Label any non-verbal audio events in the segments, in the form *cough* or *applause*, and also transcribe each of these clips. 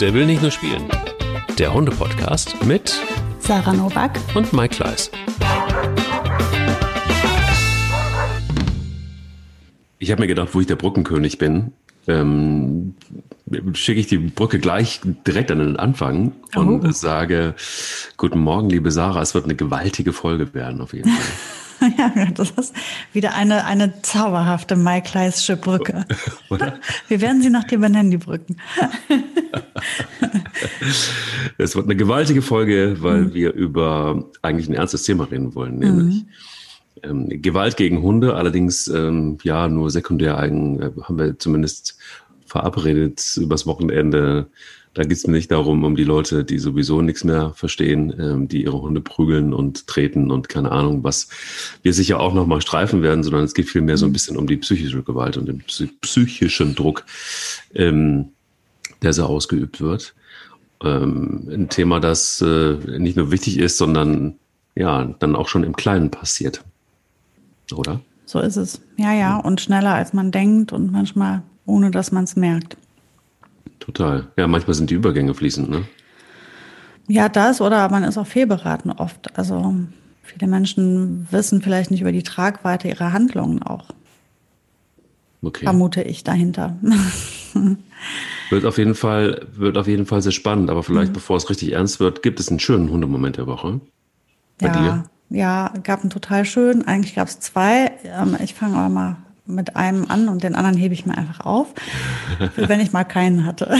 Der will nicht nur spielen. Der Hunde-Podcast mit Sarah Novak und Mike Kleiss. Ich habe mir gedacht, wo ich der Brückenkönig bin, ähm, schicke ich die Brücke gleich direkt an den Anfang und oh. sage, guten Morgen, liebe Sarah, es wird eine gewaltige Folge werden, auf jeden Fall. *laughs* *laughs* das ist wieder eine, eine zauberhafte Maikleische Brücke. *laughs* Oder? Wir werden sie nach dir benennen, die Brücken. *laughs* Es wird eine gewaltige Folge, weil mhm. wir über eigentlich ein ernstes Thema reden wollen, nämlich mhm. ähm, Gewalt gegen Hunde. Allerdings, ähm, ja, nur sekundär eigen, äh, haben wir zumindest verabredet übers Wochenende da geht es mir nicht darum, um die Leute, die sowieso nichts mehr verstehen, ähm, die ihre Hunde prügeln und treten und keine Ahnung, was wir sicher auch nochmal streifen werden, sondern es geht vielmehr so ein mhm. bisschen um die psychische Gewalt und den psychischen Druck, ähm, der so ausgeübt wird. Ähm, ein Thema, das äh, nicht nur wichtig ist, sondern ja, dann auch schon im Kleinen passiert. Oder? So ist es. Ja, ja, und schneller als man denkt und manchmal ohne dass man es merkt. Total. Ja, manchmal sind die Übergänge fließend, ne? Ja, das oder man ist auch fehlberaten oft. Also viele Menschen wissen vielleicht nicht über die Tragweite ihrer Handlungen auch. Okay. Vermute ich dahinter. *laughs* wird auf jeden Fall, wird auf jeden Fall sehr spannend, aber vielleicht, mhm. bevor es richtig ernst wird, gibt es einen schönen Hundemoment der Woche. Bei ja, dir? Ja, gab einen total schönen. Eigentlich gab es zwei. Ähm, ich fange aber mal mit einem an und den anderen hebe ich mir einfach auf, wenn ich mal keinen hatte. *laughs*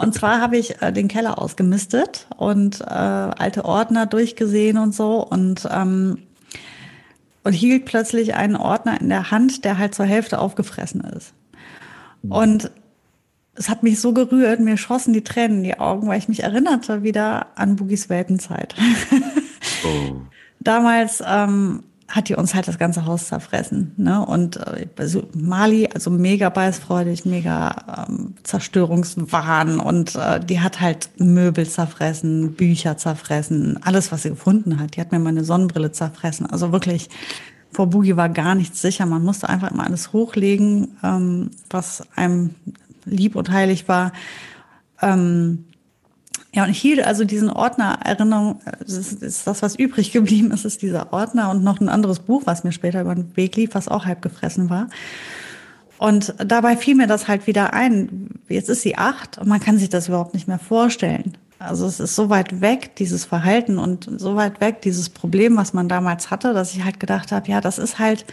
und zwar habe ich äh, den Keller ausgemistet und äh, alte Ordner durchgesehen und so und ähm, und hielt plötzlich einen Ordner in der Hand, der halt zur Hälfte aufgefressen ist. Und es hat mich so gerührt, mir schossen die Tränen in die Augen, weil ich mich erinnerte wieder an Boogies Welpenzeit. oh. *laughs* Damals ähm, hat die uns halt das ganze Haus zerfressen. Ne? Und also Mali, also mega beißfreudig, mega ähm, Zerstörungswahn und äh, die hat halt Möbel zerfressen, Bücher zerfressen, alles, was sie gefunden hat. Die hat mir meine Sonnenbrille zerfressen. Also wirklich, vor Boogie war gar nichts sicher. Man musste einfach immer alles hochlegen, ähm, was einem lieb und heilig war. Ähm, ja, und ich hielt also diesen Ordner Erinnerung, das ist, das, was übrig geblieben ist, ist dieser Ordner und noch ein anderes Buch, was mir später über den Weg lief, was auch halb gefressen war. Und dabei fiel mir das halt wieder ein. Jetzt ist sie acht und man kann sich das überhaupt nicht mehr vorstellen. Also es ist so weit weg, dieses Verhalten und so weit weg, dieses Problem, was man damals hatte, dass ich halt gedacht habe, ja, das ist halt,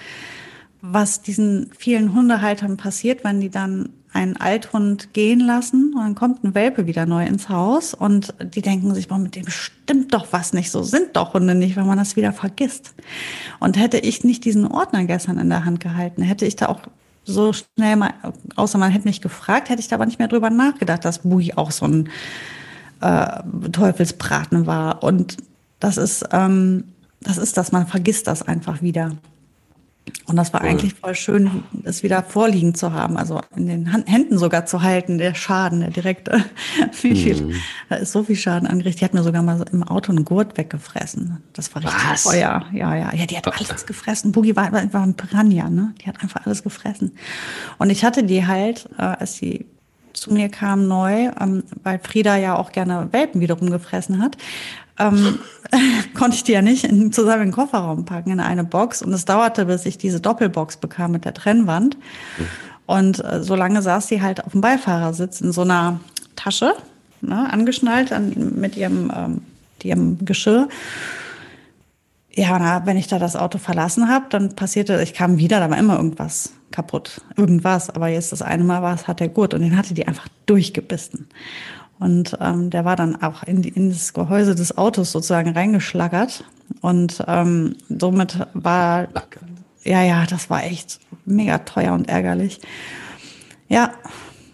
was diesen vielen Hundehaltern passiert, wenn die dann einen Althund gehen lassen und dann kommt ein Welpe wieder neu ins Haus und die denken sich, boah, mit dem stimmt doch was nicht, so sind doch Hunde nicht, wenn man das wieder vergisst. Und hätte ich nicht diesen Ordner gestern in der Hand gehalten, hätte ich da auch so schnell mal, außer man hätte mich gefragt, hätte ich da aber nicht mehr drüber nachgedacht, dass Bui auch so ein äh, Teufelsbraten war. Und das ist, ähm, das ist das, man vergisst das einfach wieder. Und das war voll. eigentlich voll schön, es wieder vorliegen zu haben, also in den Händen sogar zu halten, der Schaden, der direkte. *laughs* Wie viel, mhm. Da ist so viel Schaden angerichtet. Die hat mir sogar mal im Auto einen Gurt weggefressen. Das war richtig Was? teuer. Ja, ja, ja, die hat alles gefressen. Boogie war, war ein Piranha, ne? Die hat einfach alles gefressen. Und ich hatte die halt, äh, als sie zu mir kam neu, ähm, weil Frieda ja auch gerne Welpen wiederum gefressen hat, ähm, *laughs* konnte ich die ja nicht in, zusammen in den Kofferraum packen, in eine Box. Und es dauerte, bis ich diese Doppelbox bekam mit der Trennwand. Und äh, so lange saß sie halt auf dem Beifahrersitz in so einer Tasche, ne, angeschnallt an, mit ihrem, ähm, ihrem Geschirr. Ja, na, wenn ich da das Auto verlassen habe, dann passierte, ich kam wieder, da war immer irgendwas kaputt. Irgendwas. Aber jetzt das eine Mal war es, hat der Gurt und den hatte die einfach durchgebissen. Und ähm, der war dann auch in, die, in das Gehäuse des Autos sozusagen reingeschlagert. Und ähm, somit war, ja, ja, das war echt mega teuer und ärgerlich. Ja,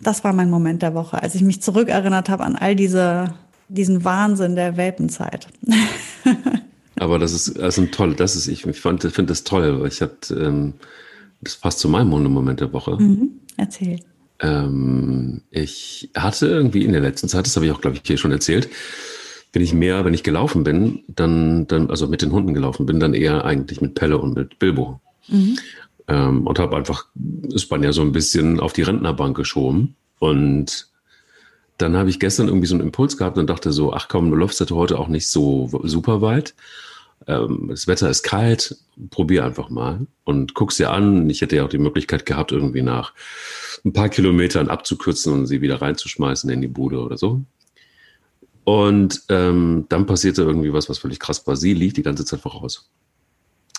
das war mein Moment der Woche, als ich mich zurückerinnert habe an all diese, diesen Wahnsinn der Welpenzeit. *laughs* Aber das ist, ist ein toll, das ist, ich finde das toll, weil ich hatte, ähm, das passt zu meinem Moment der Woche. Mhm, erzähl. Ähm, ich hatte irgendwie in der letzten Zeit, das habe ich auch, glaube ich, hier schon erzählt, wenn ich mehr, wenn ich gelaufen bin, dann, dann, also mit den Hunden gelaufen bin, dann eher eigentlich mit Pelle und mit Bilbo. Mhm. Ähm, und habe einfach Spanja so ein bisschen auf die Rentnerbank geschoben. Und dann habe ich gestern irgendwie so einen Impuls gehabt und dachte so, ach komm, du läufst heute auch nicht so super weit. Ähm, das Wetter ist kalt, probier einfach mal und guck's dir an. Ich hätte ja auch die Möglichkeit gehabt, irgendwie nach ein paar Kilometern abzukürzen und sie wieder reinzuschmeißen in die Bude oder so. Und ähm, dann passierte irgendwie was, was völlig krass war. Sie lief die ganze Zeit voraus.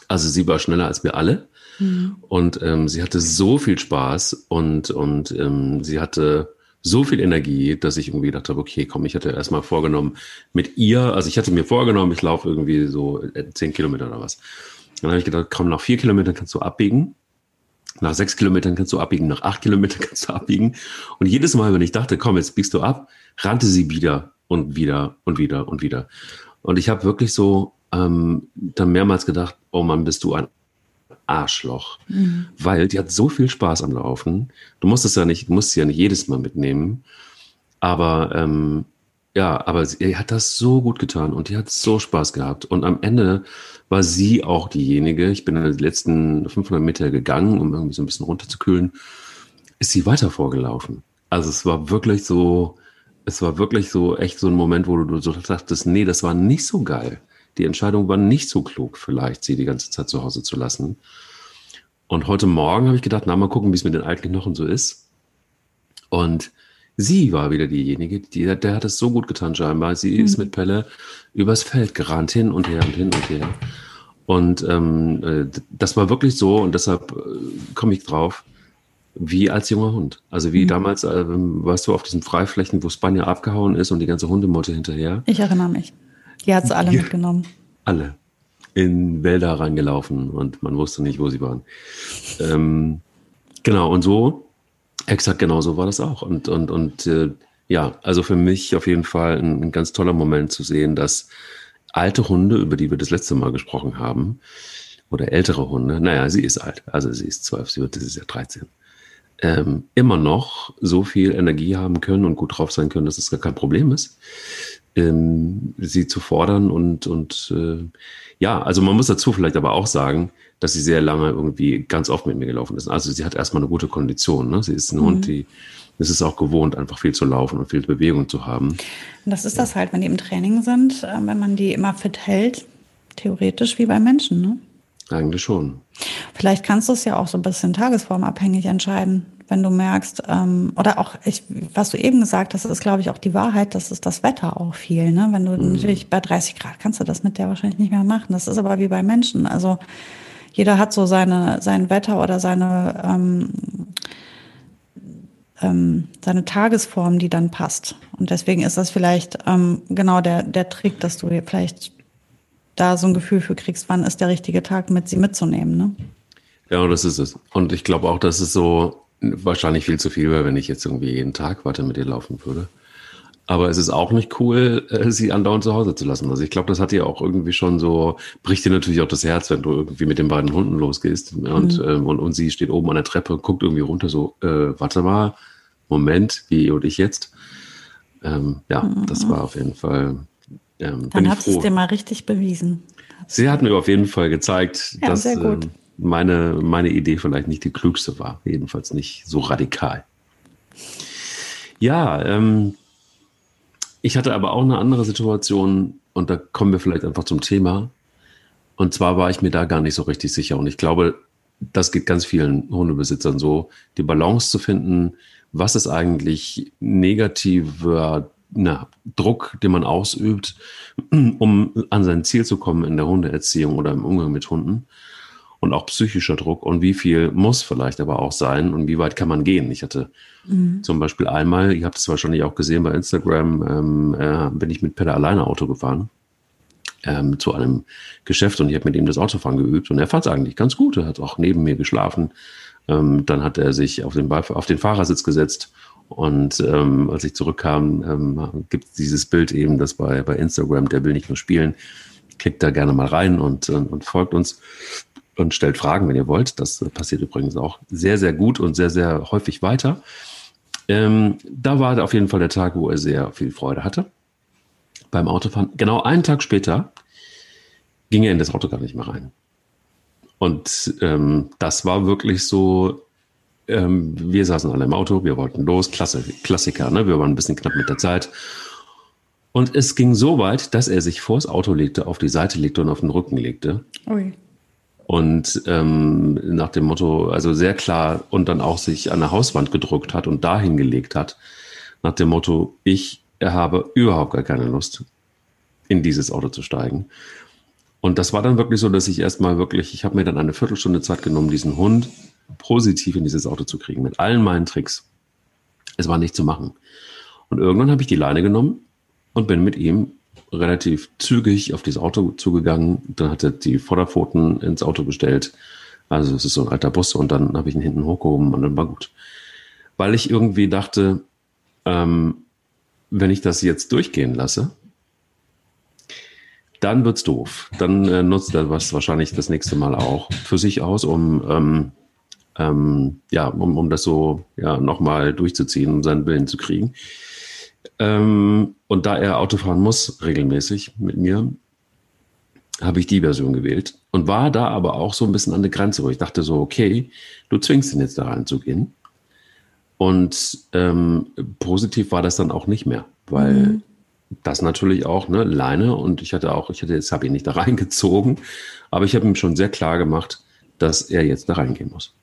Also sie war schneller als wir alle. Mhm. Und ähm, sie hatte so viel Spaß und, und ähm, sie hatte so viel Energie, dass ich irgendwie gedacht habe, okay, komm, ich hatte erstmal vorgenommen mit ihr, also ich hatte mir vorgenommen, ich laufe irgendwie so äh, zehn Kilometer oder was. Dann habe ich gedacht, komm, nach vier Kilometern kannst du abbiegen. Nach sechs Kilometern kannst du abbiegen, nach acht Kilometern *laughs* kannst du abbiegen. Und jedes Mal, wenn ich dachte, komm, jetzt biegst du ab, rannte sie wieder und wieder und wieder und wieder. Und ich habe wirklich so ähm, dann mehrmals gedacht, oh Mann, bist du ein Arschloch. Mhm. Weil die hat so viel Spaß am Laufen. Du musst es ja nicht, musst sie ja nicht jedes Mal mitnehmen. Aber ähm, ja, aber sie hat das so gut getan und die hat so Spaß gehabt. Und am Ende war sie auch diejenige, ich bin die letzten 500 Meter gegangen, um irgendwie so ein bisschen runterzukühlen, ist sie weiter vorgelaufen. Also es war wirklich so, es war wirklich so echt so ein Moment, wo du so dachtest, nee, das war nicht so geil. Die Entscheidung war nicht so klug, vielleicht sie die ganze Zeit zu Hause zu lassen. Und heute Morgen habe ich gedacht, na, mal gucken, wie es mit den alten Knochen so ist. Und sie war wieder diejenige, die, der hat es so gut getan, scheinbar. Sie mhm. ist mit Pelle übers Feld gerannt, hin und her und hin und her. Und ähm, äh, das war wirklich so, und deshalb äh, komme ich drauf, wie als junger Hund. Also wie mhm. damals, äh, warst du auf diesen Freiflächen, wo Spanier abgehauen ist und die ganze Hundemotte hinterher. Ich erinnere mich. Die hat sie alle ja, mitgenommen. Alle. In Wälder reingelaufen und man wusste nicht, wo sie waren. Ähm, genau, und so, exakt genau so war das auch. Und, und, und äh, ja, also für mich auf jeden Fall ein, ein, ganz toller Moment zu sehen, dass alte Hunde, über die wir das letzte Mal gesprochen haben, oder ältere Hunde, naja, sie ist alt, also sie ist zwölf, sie wird dieses Jahr 13, ähm, immer noch so viel Energie haben können und gut drauf sein können, dass es gar kein Problem ist ähm, sie zu fordern und, und äh, ja, also man muss dazu vielleicht aber auch sagen, dass sie sehr lange irgendwie ganz oft mit mir gelaufen ist. Also sie hat erstmal eine gute Kondition. Ne? Sie ist ein mhm. Hund, die es ist auch gewohnt, einfach viel zu laufen und viel Bewegung zu haben. Und das ist das halt, wenn die im Training sind, äh, wenn man die immer fit hält, theoretisch wie bei Menschen, ne? Eigentlich schon. Vielleicht kannst du es ja auch so ein bisschen tagesformabhängig entscheiden wenn du merkst, ähm, oder auch, ich, was du eben gesagt hast, ist, glaube ich, auch die Wahrheit, das ist das Wetter auch viel. Ne? Wenn du mhm. natürlich bei 30 Grad kannst du das mit der wahrscheinlich nicht mehr machen. Das ist aber wie bei Menschen. Also jeder hat so seine, sein Wetter oder seine, ähm, ähm, seine Tagesform, die dann passt. Und deswegen ist das vielleicht ähm, genau der, der Trick, dass du vielleicht da so ein Gefühl für kriegst, wann ist der richtige Tag, mit sie mitzunehmen. Ne? Ja, das ist es. Und ich glaube auch, dass es so wahrscheinlich viel zu viel wäre, wenn ich jetzt irgendwie jeden Tag weiter mit ihr laufen würde. Aber es ist auch nicht cool, äh, sie andauernd zu Hause zu lassen. Also ich glaube, das hat ihr auch irgendwie schon so, bricht dir natürlich auch das Herz, wenn du irgendwie mit den beiden Hunden losgehst und, mhm. ähm, und, und sie steht oben an der Treppe und guckt irgendwie runter so, äh, warte mal, Moment, wie und ich jetzt. Ähm, ja, mhm. das war auf jeden Fall. Ähm, Dann hat es dir mal richtig bewiesen. Sie hat mir auf jeden Fall gezeigt, ja, dass, ähm, meine, meine Idee vielleicht nicht die klügste war. Jedenfalls nicht so radikal. Ja, ähm, ich hatte aber auch eine andere Situation und da kommen wir vielleicht einfach zum Thema. Und zwar war ich mir da gar nicht so richtig sicher. Und ich glaube, das geht ganz vielen Hundebesitzern so, die Balance zu finden, was ist eigentlich negativer na, Druck, den man ausübt, *clears throat* um an sein Ziel zu kommen in der Hundeerziehung oder im Umgang mit Hunden und auch psychischer Druck und wie viel muss vielleicht aber auch sein und wie weit kann man gehen. Ich hatte mhm. zum Beispiel einmal, ihr habt es wahrscheinlich auch gesehen bei Instagram, ähm, äh, bin ich mit Peter alleine Auto gefahren ähm, zu einem Geschäft und ich habe mit ihm das Autofahren geübt und er fand es eigentlich ganz gut. Er hat auch neben mir geschlafen. Ähm, dann hat er sich auf den, Beif auf den Fahrersitz gesetzt und ähm, als ich zurückkam, ähm, gibt es dieses Bild eben, das bei, bei Instagram, der will nicht nur spielen, klickt da gerne mal rein und, und, und folgt uns und stellt Fragen, wenn ihr wollt. Das passiert übrigens auch sehr, sehr gut und sehr, sehr häufig weiter. Ähm, da war auf jeden Fall der Tag, wo er sehr viel Freude hatte beim Autofahren. Genau einen Tag später ging er in das Auto gar nicht mehr rein. Und ähm, das war wirklich so, ähm, wir saßen alle im Auto, wir wollten los, Klasse, Klassiker, ne? wir waren ein bisschen knapp mit der Zeit. Und es ging so weit, dass er sich vors Auto legte, auf die Seite legte und auf den Rücken legte. Ui. Und ähm, nach dem Motto, also sehr klar, und dann auch sich an der Hauswand gedrückt hat und dahin gelegt hat, nach dem Motto, ich habe überhaupt gar keine Lust, in dieses Auto zu steigen. Und das war dann wirklich so, dass ich erstmal wirklich, ich habe mir dann eine Viertelstunde Zeit genommen, diesen Hund positiv in dieses Auto zu kriegen, mit allen meinen Tricks. Es war nicht zu machen. Und irgendwann habe ich die Leine genommen und bin mit ihm relativ zügig auf dieses Auto zugegangen. Dann hat er die Vorderpfoten ins Auto gestellt. Also es ist so ein alter Bus und dann habe ich ihn hinten hochgehoben und dann war gut. Weil ich irgendwie dachte, ähm, wenn ich das jetzt durchgehen lasse, dann wird's doof. Dann äh, nutzt er was wahrscheinlich das nächste Mal auch für sich aus, um ähm, ähm, ja, um, um das so ja nochmal durchzuziehen, um seinen Willen zu kriegen. Ähm, und da er Auto fahren muss, regelmäßig mit mir, habe ich die Version gewählt und war da aber auch so ein bisschen an der Grenze, wo ich dachte so, okay, du zwingst ihn jetzt da reinzugehen. Und ähm, positiv war das dann auch nicht mehr, weil mhm. das natürlich auch, ne, Leine und ich hatte auch, ich hatte jetzt habe ihn nicht da *laughs* reingezogen, aber ich habe ihm schon sehr klar gemacht, dass er jetzt da reingehen muss.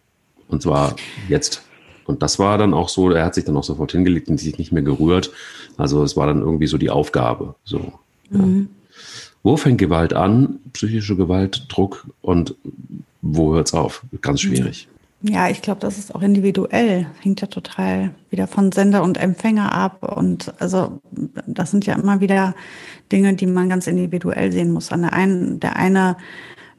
Und zwar jetzt. Und das war dann auch so, er hat sich dann auch sofort hingelegt und sich nicht mehr gerührt. Also es war dann irgendwie so die Aufgabe. So. Mhm. Wo fängt Gewalt an? Psychische Gewalt, Druck und wo hört es auf? Ganz schwierig. Ja, ich glaube, das ist auch individuell. Hängt ja total wieder von Sender und Empfänger ab. Und also das sind ja immer wieder Dinge, die man ganz individuell sehen muss. An der einen, der eine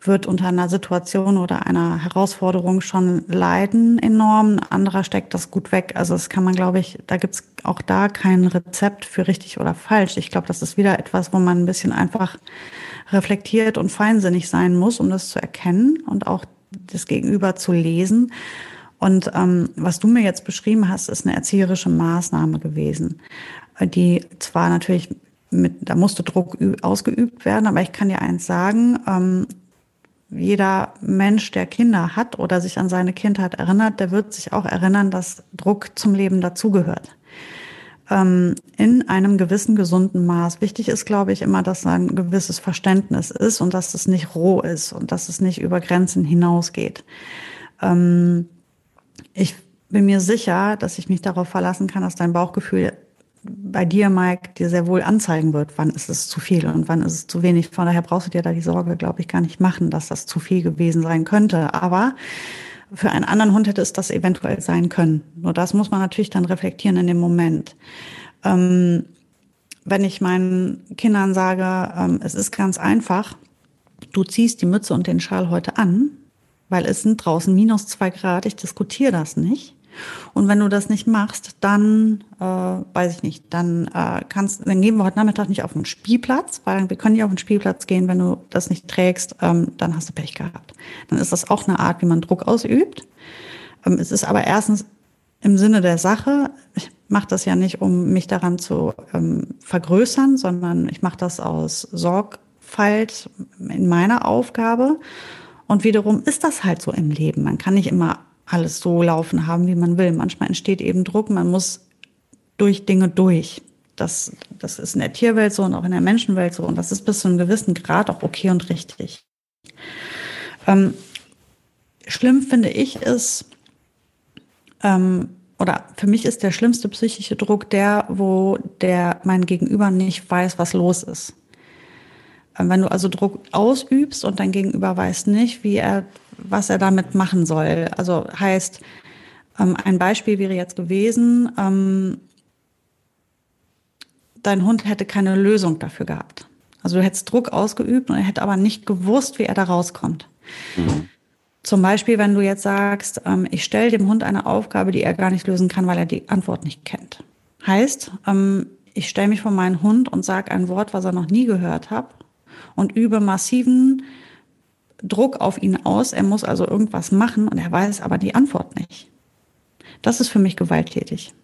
wird unter einer Situation oder einer Herausforderung schon leiden enorm. Anderer steckt das gut weg. Also das kann man, glaube ich, da gibt's auch da kein Rezept für richtig oder falsch. Ich glaube, das ist wieder etwas, wo man ein bisschen einfach reflektiert und feinsinnig sein muss, um das zu erkennen und auch das Gegenüber zu lesen. Und ähm, was du mir jetzt beschrieben hast, ist eine erzieherische Maßnahme gewesen, die zwar natürlich mit, da musste Druck ausgeübt werden, aber ich kann dir eins sagen, ähm, jeder Mensch, der Kinder hat oder sich an seine Kindheit erinnert, der wird sich auch erinnern, dass Druck zum Leben dazugehört. Ähm, in einem gewissen gesunden Maß. Wichtig ist, glaube ich, immer, dass ein gewisses Verständnis ist und dass es nicht roh ist und dass es nicht über Grenzen hinausgeht. Ähm, ich bin mir sicher, dass ich mich darauf verlassen kann, dass dein Bauchgefühl bei dir, Mike, dir sehr wohl anzeigen wird, wann ist es zu viel und wann ist es zu wenig. Von daher brauchst du dir da die Sorge, glaube ich, gar nicht machen, dass das zu viel gewesen sein könnte. Aber für einen anderen Hund hätte es das eventuell sein können. Nur das muss man natürlich dann reflektieren in dem Moment. Ähm, wenn ich meinen Kindern sage, ähm, es ist ganz einfach, du ziehst die Mütze und den Schal heute an, weil es sind draußen minus zwei Grad, ich diskutiere das nicht und wenn du das nicht machst, dann äh, weiß ich nicht, dann äh, kannst, dann gehen wir heute Nachmittag nicht auf den Spielplatz, weil wir können nicht auf den Spielplatz gehen, wenn du das nicht trägst, ähm, dann hast du Pech gehabt. Dann ist das auch eine Art, wie man Druck ausübt. Ähm, es ist aber erstens im Sinne der Sache. Ich mache das ja nicht, um mich daran zu ähm, vergrößern, sondern ich mache das aus Sorgfalt in meiner Aufgabe. Und wiederum ist das halt so im Leben. Man kann nicht immer alles so laufen haben, wie man will. Manchmal entsteht eben Druck, man muss durch Dinge durch. Das, das ist in der Tierwelt so und auch in der Menschenwelt so. Und das ist bis zu einem gewissen Grad auch okay und richtig. Ähm, schlimm finde ich ist, ähm, oder für mich ist der schlimmste psychische Druck der, wo der mein Gegenüber nicht weiß, was los ist. Ähm, wenn du also Druck ausübst und dein Gegenüber weiß nicht, wie er was er damit machen soll. Also heißt, ähm, ein Beispiel wäre jetzt gewesen, ähm, dein Hund hätte keine Lösung dafür gehabt. Also du hättest Druck ausgeübt und er hätte aber nicht gewusst, wie er da rauskommt. Mhm. Zum Beispiel, wenn du jetzt sagst, ähm, ich stelle dem Hund eine Aufgabe, die er gar nicht lösen kann, weil er die Antwort nicht kennt. Heißt, ähm, ich stelle mich vor meinen Hund und sage ein Wort, was er noch nie gehört hat und übe massiven Druck auf ihn aus. Er muss also irgendwas machen und er weiß aber die Antwort nicht. Das ist für mich gewalttätig.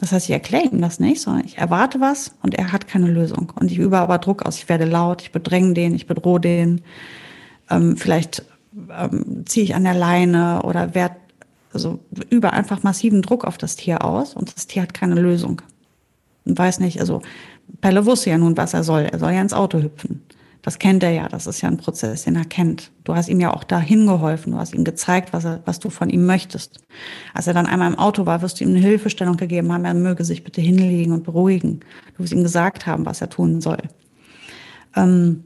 Das heißt, ich erkläre ihm das nicht, sondern ich erwarte was und er hat keine Lösung. Und ich übe aber Druck aus. Ich werde laut, ich bedränge den, ich bedrohe den. Ähm, vielleicht ähm, ziehe ich an der Leine oder werde also über einfach massiven Druck auf das Tier aus und das Tier hat keine Lösung. Und weiß nicht, also Pelle wusste ja nun, was er soll. Er soll ja ins Auto hüpfen. Das kennt er ja, das ist ja ein Prozess, den er kennt. Du hast ihm ja auch dahin geholfen, du hast ihm gezeigt, was, er, was du von ihm möchtest. Als er dann einmal im Auto war, wirst du ihm eine Hilfestellung gegeben haben, er möge sich bitte hinlegen und beruhigen. Du wirst ihm gesagt haben, was er tun soll. Ähm,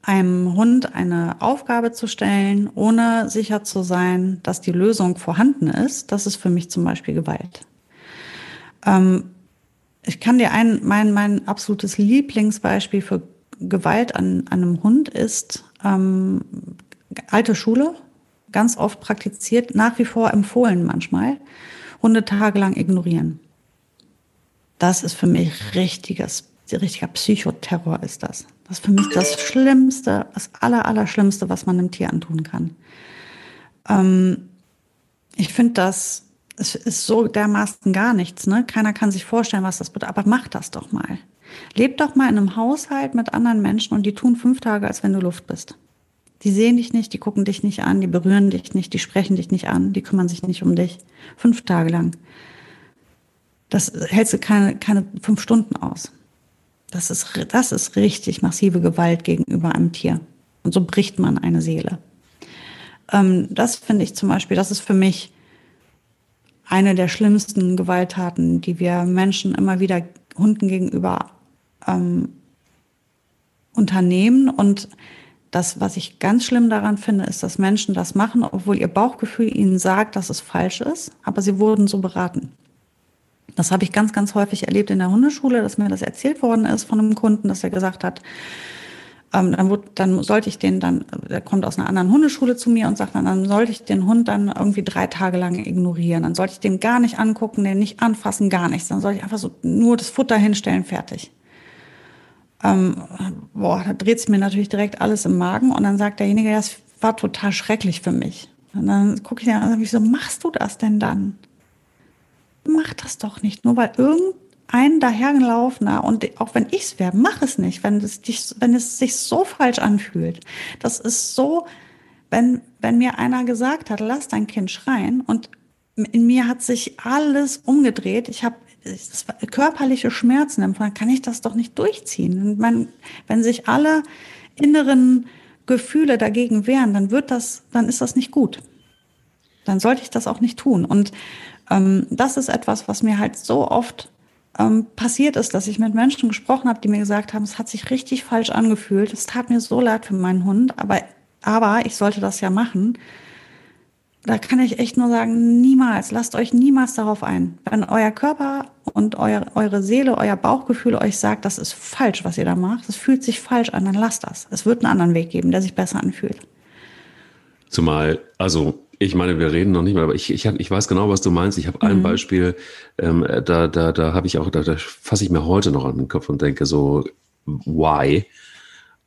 einem Hund eine Aufgabe zu stellen, ohne sicher zu sein, dass die Lösung vorhanden ist, das ist für mich zum Beispiel Gewalt. Ähm, ich kann dir ein, mein, mein absolutes Lieblingsbeispiel für Gewalt an, an einem Hund ist ähm, alte Schule, ganz oft praktiziert, nach wie vor empfohlen manchmal, Hunde tagelang ignorieren. Das ist für mich richtiges, richtiger Psychoterror ist das. Das ist für mich das Schlimmste, das Aller, Allerschlimmste, was man einem Tier antun kann. Ähm, ich finde das, es ist so dermaßen gar nichts, ne? Keiner kann sich vorstellen, was das bedeutet, aber mach das doch mal. Leb doch mal in einem Haushalt mit anderen Menschen und die tun fünf Tage, als wenn du Luft bist. Die sehen dich nicht, die gucken dich nicht an, die berühren dich nicht, die sprechen dich nicht an, die kümmern sich nicht um dich. Fünf Tage lang. Das hältst du keine, keine fünf Stunden aus. Das ist, das ist richtig massive Gewalt gegenüber einem Tier. Und so bricht man eine Seele. Ähm, das finde ich zum Beispiel, das ist für mich eine der schlimmsten Gewalttaten, die wir Menschen immer wieder Hunden gegenüber ähm, unternehmen. Und das, was ich ganz schlimm daran finde, ist, dass Menschen das machen, obwohl ihr Bauchgefühl ihnen sagt, dass es falsch ist, aber sie wurden so beraten. Das habe ich ganz, ganz häufig erlebt in der Hundeschule, dass mir das erzählt worden ist von einem Kunden, dass er gesagt hat, ähm, dann, wurde, dann sollte ich den dann, der kommt aus einer anderen Hundeschule zu mir und sagt dann, dann sollte ich den Hund dann irgendwie drei Tage lang ignorieren. Dann sollte ich den gar nicht angucken, den nicht anfassen, gar nichts. Dann sollte ich einfach so nur das Futter hinstellen, fertig. Ähm, boah, da dreht sich mir natürlich direkt alles im Magen und dann sagt derjenige, das war total schrecklich für mich. Und dann gucke ich an, wieso machst du das denn dann? Mach das doch nicht, nur weil irgend ein dahergelaufener und auch wenn ich es wäre, mach es nicht, wenn es dich, wenn es sich so falsch anfühlt. Das ist so, wenn, wenn mir einer gesagt hat, lass dein Kind schreien und in mir hat sich alles umgedreht. Ich habe körperliche Schmerzen empfunden, kann ich das doch nicht durchziehen. Und man, wenn sich alle inneren Gefühle dagegen wehren, dann wird das, dann ist das nicht gut. Dann sollte ich das auch nicht tun. Und ähm, das ist etwas, was mir halt so oft ähm, passiert ist, dass ich mit Menschen gesprochen habe, die mir gesagt haben, es hat sich richtig falsch angefühlt. Es tat mir so leid für meinen Hund, aber, aber ich sollte das ja machen. Da kann ich echt nur sagen, niemals, lasst euch niemals darauf ein. Wenn euer Körper und euer, eure Seele, euer Bauchgefühl euch sagt, das ist falsch, was ihr da macht, es fühlt sich falsch an, dann lasst das. Es wird einen anderen Weg geben, der sich besser anfühlt. Zumal, also ich meine, wir reden noch nicht mal, aber ich, ich, ich weiß genau, was du meinst. Ich habe ein mhm. Beispiel, ähm, da, da, da habe ich auch, da, da fasse ich mir heute noch an den Kopf und denke so, why?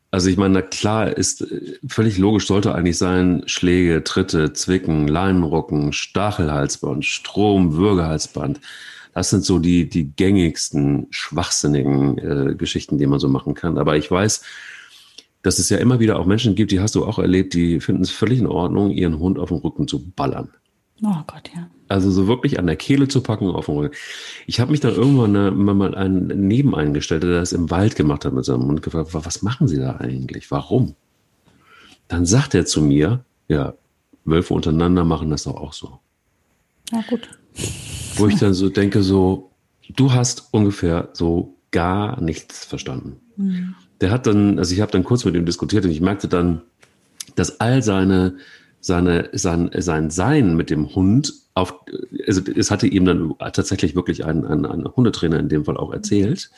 Also ich meine, na klar, ist äh, völlig logisch, sollte eigentlich sein, Schläge, Tritte, Zwicken, Leinenrocken, Stachelhalsband, Strom, Würgehalsband. Das sind so die, die gängigsten, schwachsinnigen äh, Geschichten, die man so machen kann. Aber ich weiß, dass es ja immer wieder auch Menschen gibt, die hast du auch erlebt, die finden es völlig in Ordnung, ihren Hund auf den Rücken zu ballern. Oh Gott, ja. Also so wirklich an der Kehle zu packen auf den Rücken. Ich habe mich da irgendwann eine, mal einen Nebeneingestellt, der das im Wald gemacht hat mit seinem Hund, gefragt, was machen Sie da eigentlich? Warum? Dann sagt er zu mir, ja, Wölfe untereinander machen das doch auch so. Ja, gut. Wo ich dann so denke, so, du hast ungefähr so gar nichts verstanden. Mhm der hat dann, also ich habe dann kurz mit ihm diskutiert und ich merkte dann, dass all seine, seine, sein, sein Sein mit dem Hund auf, also es hatte ihm dann tatsächlich wirklich ein, ein, ein Hundetrainer in dem Fall auch erzählt,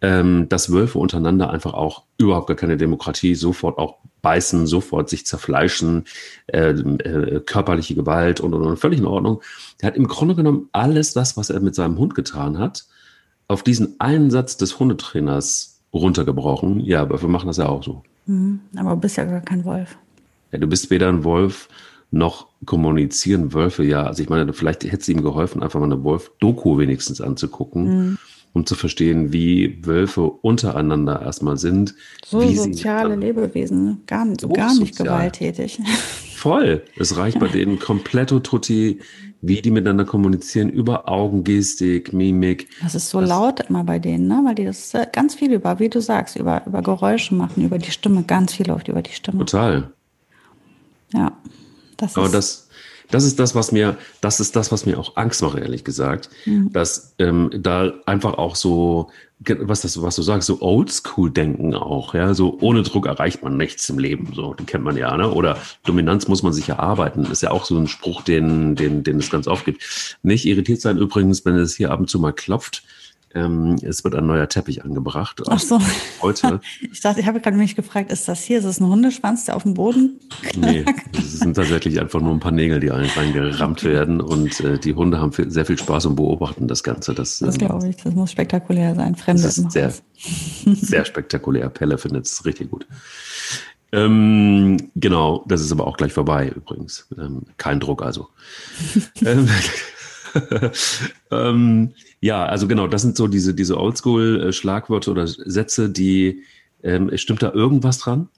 ähm, dass Wölfe untereinander einfach auch überhaupt gar keine Demokratie, sofort auch beißen, sofort sich zerfleischen, äh, äh, körperliche Gewalt und, und, und völlig in Ordnung. Er hat im Grunde genommen alles das, was er mit seinem Hund getan hat, auf diesen einen Satz des Hundetrainers runtergebrochen. Ja, Wölfe machen das ja auch so. Mhm, aber du bist ja gar kein Wolf. Ja, du bist weder ein Wolf noch kommunizieren Wölfe. Ja, also ich meine, vielleicht hätte es ihm geholfen, einfach mal eine Wolf-Doku wenigstens anzugucken. Mhm um zu verstehen, wie Wölfe untereinander erstmal sind. So soziale Lebewesen, ne? gar, so gar nicht gewalttätig. *laughs* Voll. Es reicht bei denen kompletto tutti, wie die miteinander kommunizieren, über Augengestik, Mimik. Das ist so das laut immer bei denen, ne? weil die das äh, ganz viel über, wie du sagst, über, über Geräusche machen, über die Stimme, ganz viel läuft über die Stimme. Total. Ja. Das Aber das, das ist das, was mir, das ist das, was mir auch Angst macht, ehrlich gesagt, mhm. dass ähm, da einfach auch so, was das, was du sagst, so Oldschool-Denken auch, ja, so ohne Druck erreicht man nichts im Leben, so, den kennt man ja, ne? Oder Dominanz muss man sich erarbeiten, ist ja auch so ein Spruch, den, den, den es ganz oft gibt. Nicht irritiert sein übrigens, wenn es hier ab und zu mal klopft ähm, es wird ein neuer Teppich angebracht. Ach so. Heute. *laughs* Ich dachte, ich habe gerade mich gefragt, ist das hier? Ist das ein Hundeschwanz, der auf dem Boden *laughs* Nee, es sind tatsächlich einfach nur ein paar Nägel, die reingerammt werden. Und äh, die Hunde haben viel, sehr viel Spaß und beobachten das Ganze. Das, das glaube ich. Das muss spektakulär sein. Fremde das ist sehr, sehr spektakulär. Pelle findet es richtig gut. Ähm, genau, das ist aber auch gleich vorbei übrigens. Ähm, kein Druck also. *laughs* ähm, *laughs* ähm, ja, also genau, das sind so diese, diese Oldschool-Schlagwörter oder Sätze, die, ähm, stimmt da irgendwas dran?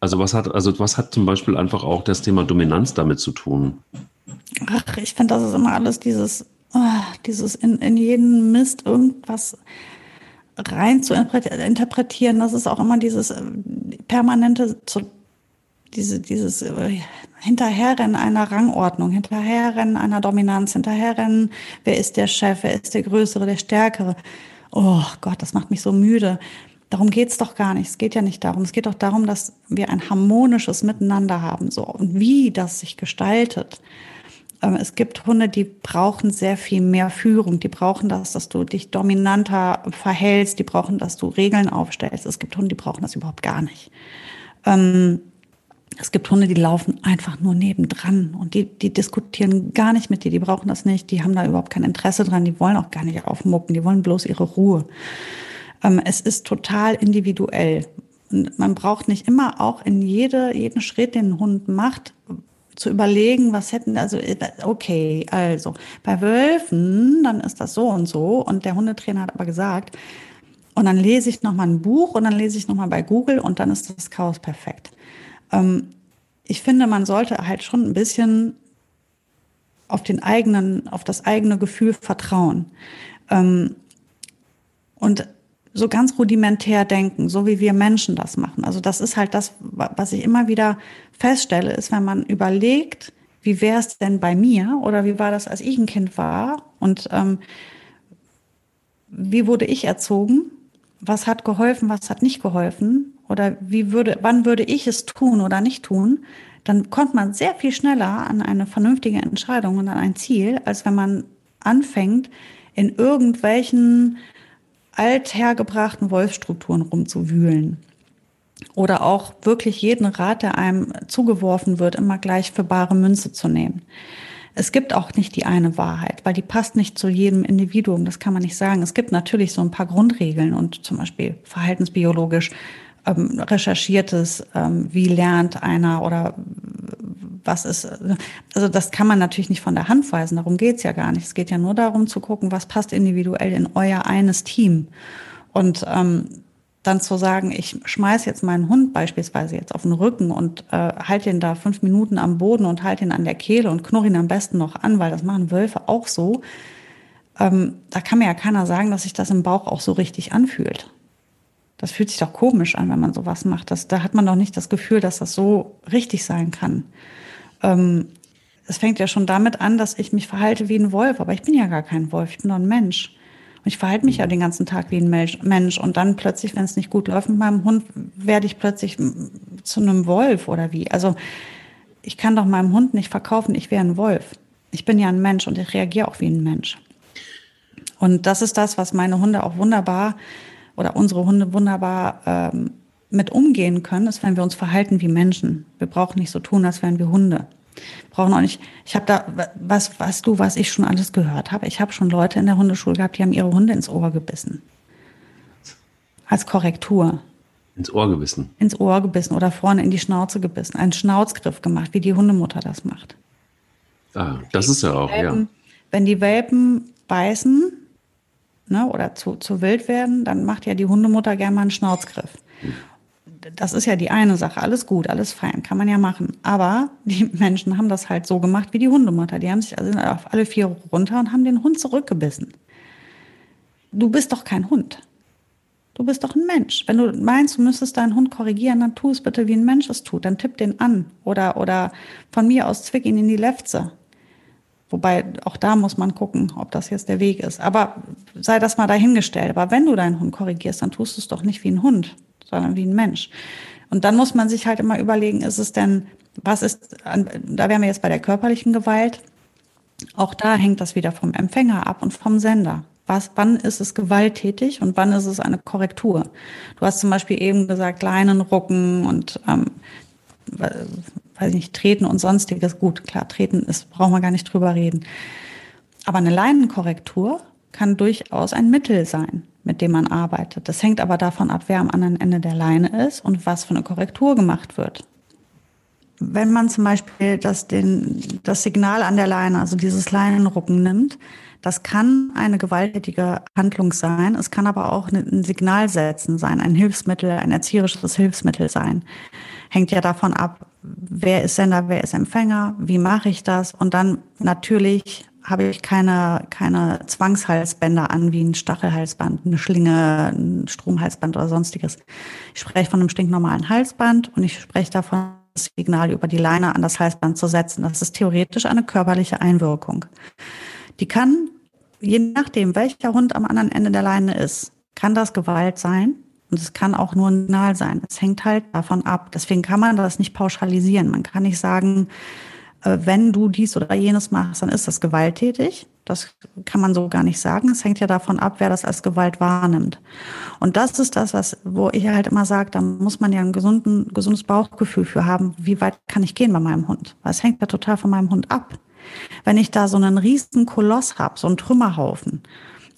Also was hat, also was hat zum Beispiel einfach auch das Thema Dominanz damit zu tun? Ach, ich finde, das ist immer alles dieses, oh, dieses in, in jeden Mist irgendwas rein zu interpretieren. Das ist auch immer dieses äh, permanente, diese, dieses äh, Hinterherrennen einer Rangordnung, Hinterherrennen einer Dominanz, Hinterherrennen, wer ist der Chef, wer ist der Größere, der Stärkere. Oh Gott, das macht mich so müde. Darum geht's doch gar nicht. Es geht ja nicht darum. Es geht doch darum, dass wir ein harmonisches Miteinander haben. So. Und wie das sich gestaltet. Ähm, es gibt Hunde, die brauchen sehr viel mehr Führung. Die brauchen das, dass du dich dominanter verhältst. Die brauchen, dass du Regeln aufstellst. Es gibt Hunde, die brauchen das überhaupt gar nicht. Es gibt Hunde, die laufen einfach nur nebendran und die, die diskutieren gar nicht mit dir, die brauchen das nicht, die haben da überhaupt kein Interesse dran, die wollen auch gar nicht aufmucken, die wollen bloß ihre Ruhe. Ähm, es ist total individuell. Und man braucht nicht immer auch in jede, jeden Schritt, den ein Hund macht, zu überlegen, was hätten, also okay, also bei Wölfen, dann ist das so und so und der Hundetrainer hat aber gesagt, und dann lese ich nochmal ein Buch und dann lese ich nochmal bei Google und dann ist das Chaos perfekt. Ähm, ich finde, man sollte halt schon ein bisschen auf den eigenen, auf das eigene Gefühl vertrauen. Ähm, und so ganz rudimentär denken, so wie wir Menschen das machen. Also das ist halt das, was ich immer wieder feststelle, ist, wenn man überlegt, wie wäre es denn bei mir oder wie war das, als ich ein Kind war und ähm, wie wurde ich erzogen, was hat geholfen, was hat nicht geholfen oder wie würde, wann würde ich es tun oder nicht tun, dann kommt man sehr viel schneller an eine vernünftige Entscheidung und an ein Ziel, als wenn man anfängt, in irgendwelchen althergebrachten Wolfsstrukturen rumzuwühlen. Oder auch wirklich jeden Rat, der einem zugeworfen wird, immer gleich für bare Münze zu nehmen. Es gibt auch nicht die eine Wahrheit, weil die passt nicht zu jedem Individuum. Das kann man nicht sagen. Es gibt natürlich so ein paar Grundregeln und zum Beispiel verhaltensbiologisch ähm, recherchiertes, ähm, wie lernt einer oder was ist, also das kann man natürlich nicht von der Hand weisen, darum geht's ja gar nicht. Es geht ja nur darum zu gucken, was passt individuell in euer eines Team. Und ähm, dann zu sagen, ich schmeiß jetzt meinen Hund beispielsweise jetzt auf den Rücken und äh, halte ihn da fünf Minuten am Boden und halte ihn an der Kehle und knurre ihn am besten noch an, weil das machen Wölfe auch so. Ähm, da kann mir ja keiner sagen, dass sich das im Bauch auch so richtig anfühlt. Das fühlt sich doch komisch an, wenn man sowas macht. Das, da hat man doch nicht das Gefühl, dass das so richtig sein kann. Ähm, es fängt ja schon damit an, dass ich mich verhalte wie ein Wolf, aber ich bin ja gar kein Wolf, ich bin doch ein Mensch. Und ich verhalte mich ja den ganzen Tag wie ein Mensch. Und dann plötzlich, wenn es nicht gut läuft mit meinem Hund, werde ich plötzlich zu einem Wolf oder wie. Also ich kann doch meinem Hund nicht verkaufen, ich wäre ein Wolf. Ich bin ja ein Mensch und ich reagiere auch wie ein Mensch. Und das ist das, was meine Hunde auch wunderbar oder unsere Hunde wunderbar ähm, mit umgehen können, ist, wenn wir uns verhalten wie Menschen. Wir brauchen nicht so tun, als wären wir Hunde. Wir brauchen auch nicht. Ich habe da was, was du, was ich schon alles gehört habe. Ich habe schon Leute in der Hundeschule gehabt, die haben ihre Hunde ins Ohr gebissen. Als Korrektur. Ins Ohr gebissen. Ins Ohr gebissen oder vorne in die Schnauze gebissen. Einen Schnauzgriff gemacht, wie die Hundemutter das macht. Ah, das ist ja auch, Welpen, ja. Wenn die Welpen beißen, ne, oder zu, zu wild werden, dann macht ja die Hundemutter gerne mal einen Schnauzgriff. das ist ja die eine Sache. Alles gut, alles fein, kann man ja machen. Aber die Menschen haben das halt so gemacht wie die Hundemutter. Die haben sich also auf alle vier runter und haben den Hund zurückgebissen. Du bist doch kein Hund. Du bist doch ein Mensch. Wenn du meinst, du müsstest deinen Hund korrigieren, dann tu es bitte, wie ein Mensch es tut. Dann tipp den an oder, oder von mir aus zwick ihn in die Lefze. Wobei auch da muss man gucken, ob das jetzt der Weg ist. Aber sei das mal dahingestellt. Aber wenn du deinen Hund korrigierst, dann tust du es doch nicht wie ein Hund, sondern wie ein Mensch. Und dann muss man sich halt immer überlegen, ist es denn, was ist, da wären wir jetzt bei der körperlichen Gewalt. Auch da hängt das wieder vom Empfänger ab und vom Sender was, wann ist es gewalttätig und wann ist es eine Korrektur? Du hast zum Beispiel eben gesagt, Leinen rucken und ähm, weiß ich nicht, treten und sonstiges. Gut, klar, treten ist, brauchen wir gar nicht drüber reden. Aber eine Leinenkorrektur kann durchaus ein Mittel sein, mit dem man arbeitet. Das hängt aber davon ab, wer am anderen Ende der Leine ist und was für eine Korrektur gemacht wird. Wenn man zum Beispiel das, den, das Signal an der Leine, also dieses Leinenrucken nimmt, das kann eine gewalttätige Handlung sein. Es kann aber auch ein Signal setzen sein, ein Hilfsmittel, ein erzieherisches Hilfsmittel sein. Hängt ja davon ab, wer ist Sender, wer ist Empfänger, wie mache ich das? Und dann natürlich habe ich keine, keine Zwangshalsbänder an, wie ein Stachelhalsband, eine Schlinge, ein Stromhalsband oder sonstiges. Ich spreche von einem stinknormalen Halsband und ich spreche davon, das Signal über die Leine an das Halsband zu setzen. Das ist theoretisch eine körperliche Einwirkung. Die kann je nachdem, welcher Hund am anderen Ende der Leine ist, kann das Gewalt sein und es kann auch nur ein Signal sein. Es hängt halt davon ab. Deswegen kann man das nicht pauschalisieren. Man kann nicht sagen, äh, wenn du dies oder jenes machst, dann ist das gewalttätig. Das kann man so gar nicht sagen. Es hängt ja davon ab, wer das als Gewalt wahrnimmt. Und das ist das, was, wo ich halt immer sage, da muss man ja ein gesunden, gesundes Bauchgefühl für haben. Wie weit kann ich gehen bei meinem Hund? Weil es hängt ja total von meinem Hund ab. Wenn ich da so einen riesen Koloss habe, so einen Trümmerhaufen,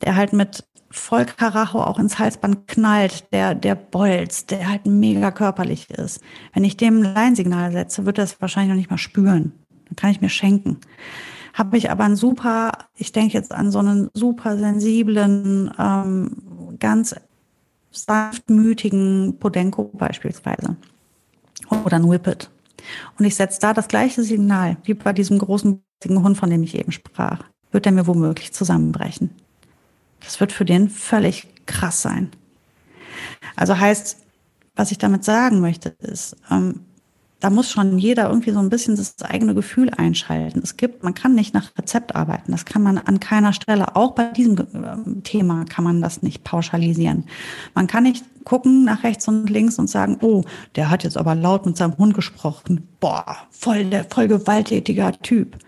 der halt mit voll Karacho auch ins Halsband knallt, der, der bolzt, der halt mega körperlich ist. Wenn ich dem ein Leinsignal setze, wird er es wahrscheinlich noch nicht mal spüren. Dann kann ich mir schenken. Habe ich aber einen super, ich denke jetzt an so einen super sensiblen, ähm, ganz sanftmütigen Podenko beispielsweise. Oder ein Whippet. Und ich setze da das gleiche Signal wie bei diesem großen Hund, von dem ich eben sprach. Wird er mir womöglich zusammenbrechen. Das wird für den völlig krass sein. Also heißt, was ich damit sagen möchte, ist, ähm, da muss schon jeder irgendwie so ein bisschen das eigene Gefühl einschalten. Es gibt, man kann nicht nach Rezept arbeiten. Das kann man an keiner Stelle. Auch bei diesem ähm, Thema kann man das nicht pauschalisieren. Man kann nicht gucken nach rechts und links und sagen, oh, der hat jetzt aber laut mit seinem Hund gesprochen. Boah, voll der, voll gewalttätiger Typ.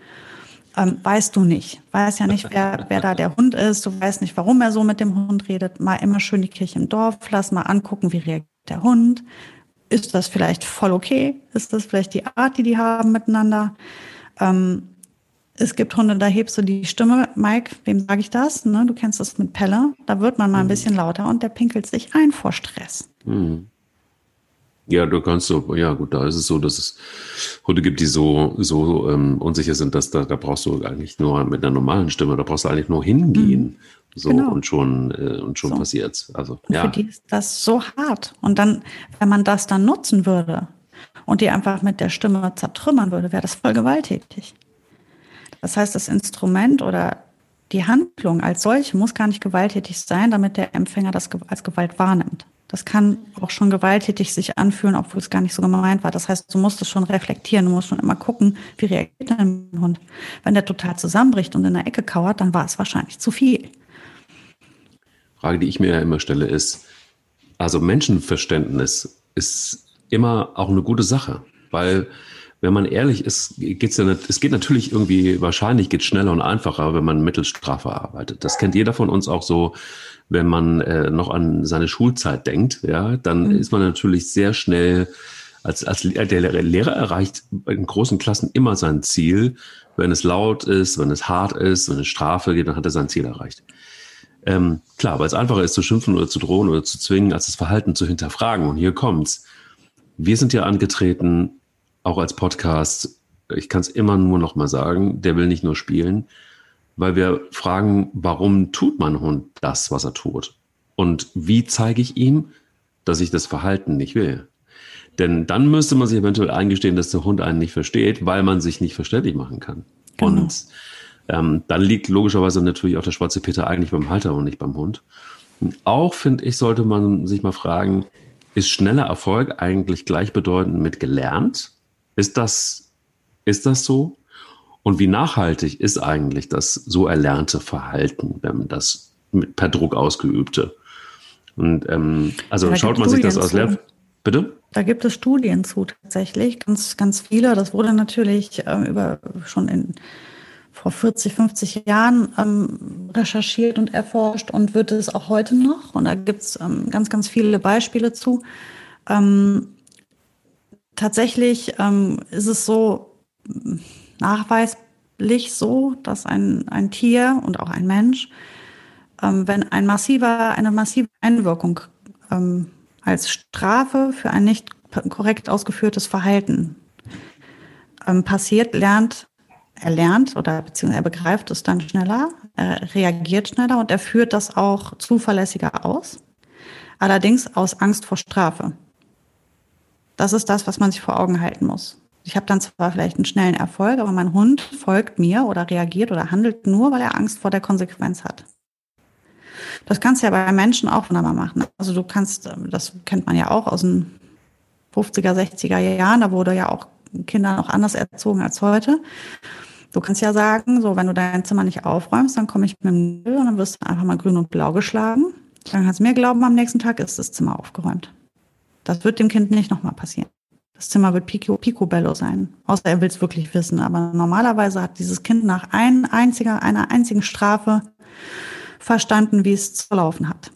Ähm, weißt du nicht. Weiß ja nicht, wer, wer da der Hund ist. Du weißt nicht, warum er so mit dem Hund redet. Mal immer schön die Kirche im Dorf. Lass mal angucken, wie reagiert der Hund ist das vielleicht voll okay? Ist das vielleicht die Art, die die haben miteinander? Ähm, es gibt Hunde, da hebst du die Stimme. Mike, wem sage ich das? Ne, du kennst das mit Pelle. Da wird man mal ein mhm. bisschen lauter und der pinkelt sich ein vor Stress. Mhm. Ja, du kannst so, ja gut, da ist es so, dass es Hunde gibt, die so, so ähm, unsicher sind, dass da, da brauchst du eigentlich nur mit einer normalen Stimme, da brauchst du eigentlich nur hingehen. Mhm. So genau. und schon, äh, und schon so. passiert's. Also, und ja. Für die ist das so hart. Und dann, wenn man das dann nutzen würde und die einfach mit der Stimme zertrümmern würde, wäre das voll gewalttätig. Das heißt, das Instrument oder die Handlung als solche muss gar nicht gewalttätig sein, damit der Empfänger das als Gewalt wahrnimmt. Das kann auch schon gewalttätig sich anfühlen, obwohl es gar nicht so gemeint war. Das heißt, du musst es schon reflektieren, du musst schon immer gucken, wie reagiert dein Hund. Wenn der total zusammenbricht und in der Ecke kauert, dann war es wahrscheinlich zu viel. Frage, die ich mir ja immer stelle, ist, also Menschenverständnis ist immer auch eine gute Sache, weil wenn man ehrlich ist, geht's ja nicht, es geht natürlich irgendwie, wahrscheinlich geht schneller und einfacher, wenn man Mittelstrafe arbeitet. Das kennt jeder von uns auch so, wenn man äh, noch an seine Schulzeit denkt, ja, dann mhm. ist man natürlich sehr schnell, als, als der Lehrer erreicht in großen Klassen immer sein Ziel. Wenn es laut ist, wenn es hart ist, wenn es Strafe geht, dann hat er sein Ziel erreicht. Ähm, klar, weil es einfacher ist zu schimpfen oder zu drohen oder zu zwingen, als das Verhalten zu hinterfragen. Und hier kommt's. Wir sind ja angetreten, auch als Podcast. Ich kann es immer nur noch mal sagen, der will nicht nur spielen, weil wir fragen, warum tut mein Hund das, was er tut? Und wie zeige ich ihm, dass ich das Verhalten nicht will? Denn dann müsste man sich eventuell eingestehen, dass der Hund einen nicht versteht, weil man sich nicht verständlich machen kann. Genau. Und ähm, dann liegt logischerweise natürlich auch der schwarze Peter eigentlich beim Halter und nicht beim Hund. Und auch finde ich, sollte man sich mal fragen, ist schneller Erfolg eigentlich gleichbedeutend mit gelernt? Ist das, ist das so? Und wie nachhaltig ist eigentlich das so erlernte Verhalten, wenn man das mit, per Druck ausgeübte? Und ähm, also schaut man sich das aus Lehr Bitte? Da gibt es Studien zu tatsächlich, ganz, ganz viele. Das wurde natürlich äh, über schon in vor 40, 50 Jahren ähm, recherchiert und erforscht und wird es auch heute noch. Und da gibt es ähm, ganz, ganz viele Beispiele zu. Ähm, tatsächlich ähm, ist es so nachweislich so, dass ein, ein Tier und auch ein Mensch, ähm, wenn ein massiver, eine massive Einwirkung ähm, als Strafe für ein nicht korrekt ausgeführtes Verhalten passiert, lernt er lernt oder beziehungsweise er begreift es dann schneller, er reagiert schneller und er führt das auch zuverlässiger aus. Allerdings aus Angst vor Strafe. Das ist das, was man sich vor Augen halten muss. Ich habe dann zwar vielleicht einen schnellen Erfolg, aber mein Hund folgt mir oder reagiert oder handelt nur, weil er Angst vor der Konsequenz hat. Das kannst du ja bei Menschen auch wunderbar machen. Also du kannst, das kennt man ja auch aus den 50er, 60er Jahren, da wurde ja auch Kinder noch anders erzogen als heute. Du kannst ja sagen, so, wenn du dein Zimmer nicht aufräumst, dann komme ich mit dem Müll und dann wirst du einfach mal grün und blau geschlagen. Dann kannst du mir glauben, am nächsten Tag ist das Zimmer aufgeräumt. Das wird dem Kind nicht nochmal passieren. Das Zimmer wird pico, picobello sein. Außer er will es wirklich wissen. Aber normalerweise hat dieses Kind nach ein einziger, einer einzigen Strafe verstanden, wie es zu laufen hat.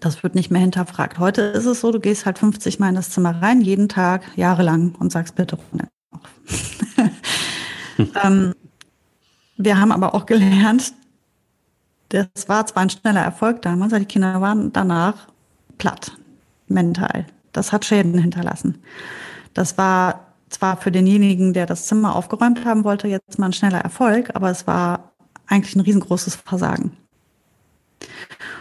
Das wird nicht mehr hinterfragt. Heute ist es so, du gehst halt 50 Mal in das Zimmer rein, jeden Tag, jahrelang und sagst bitte runter. *laughs* ähm, wir haben aber auch gelernt, das war zwar ein schneller Erfolg damals, aber die Kinder waren danach platt, mental. Das hat Schäden hinterlassen. Das war zwar für denjenigen, der das Zimmer aufgeräumt haben wollte, jetzt mal ein schneller Erfolg, aber es war eigentlich ein riesengroßes Versagen.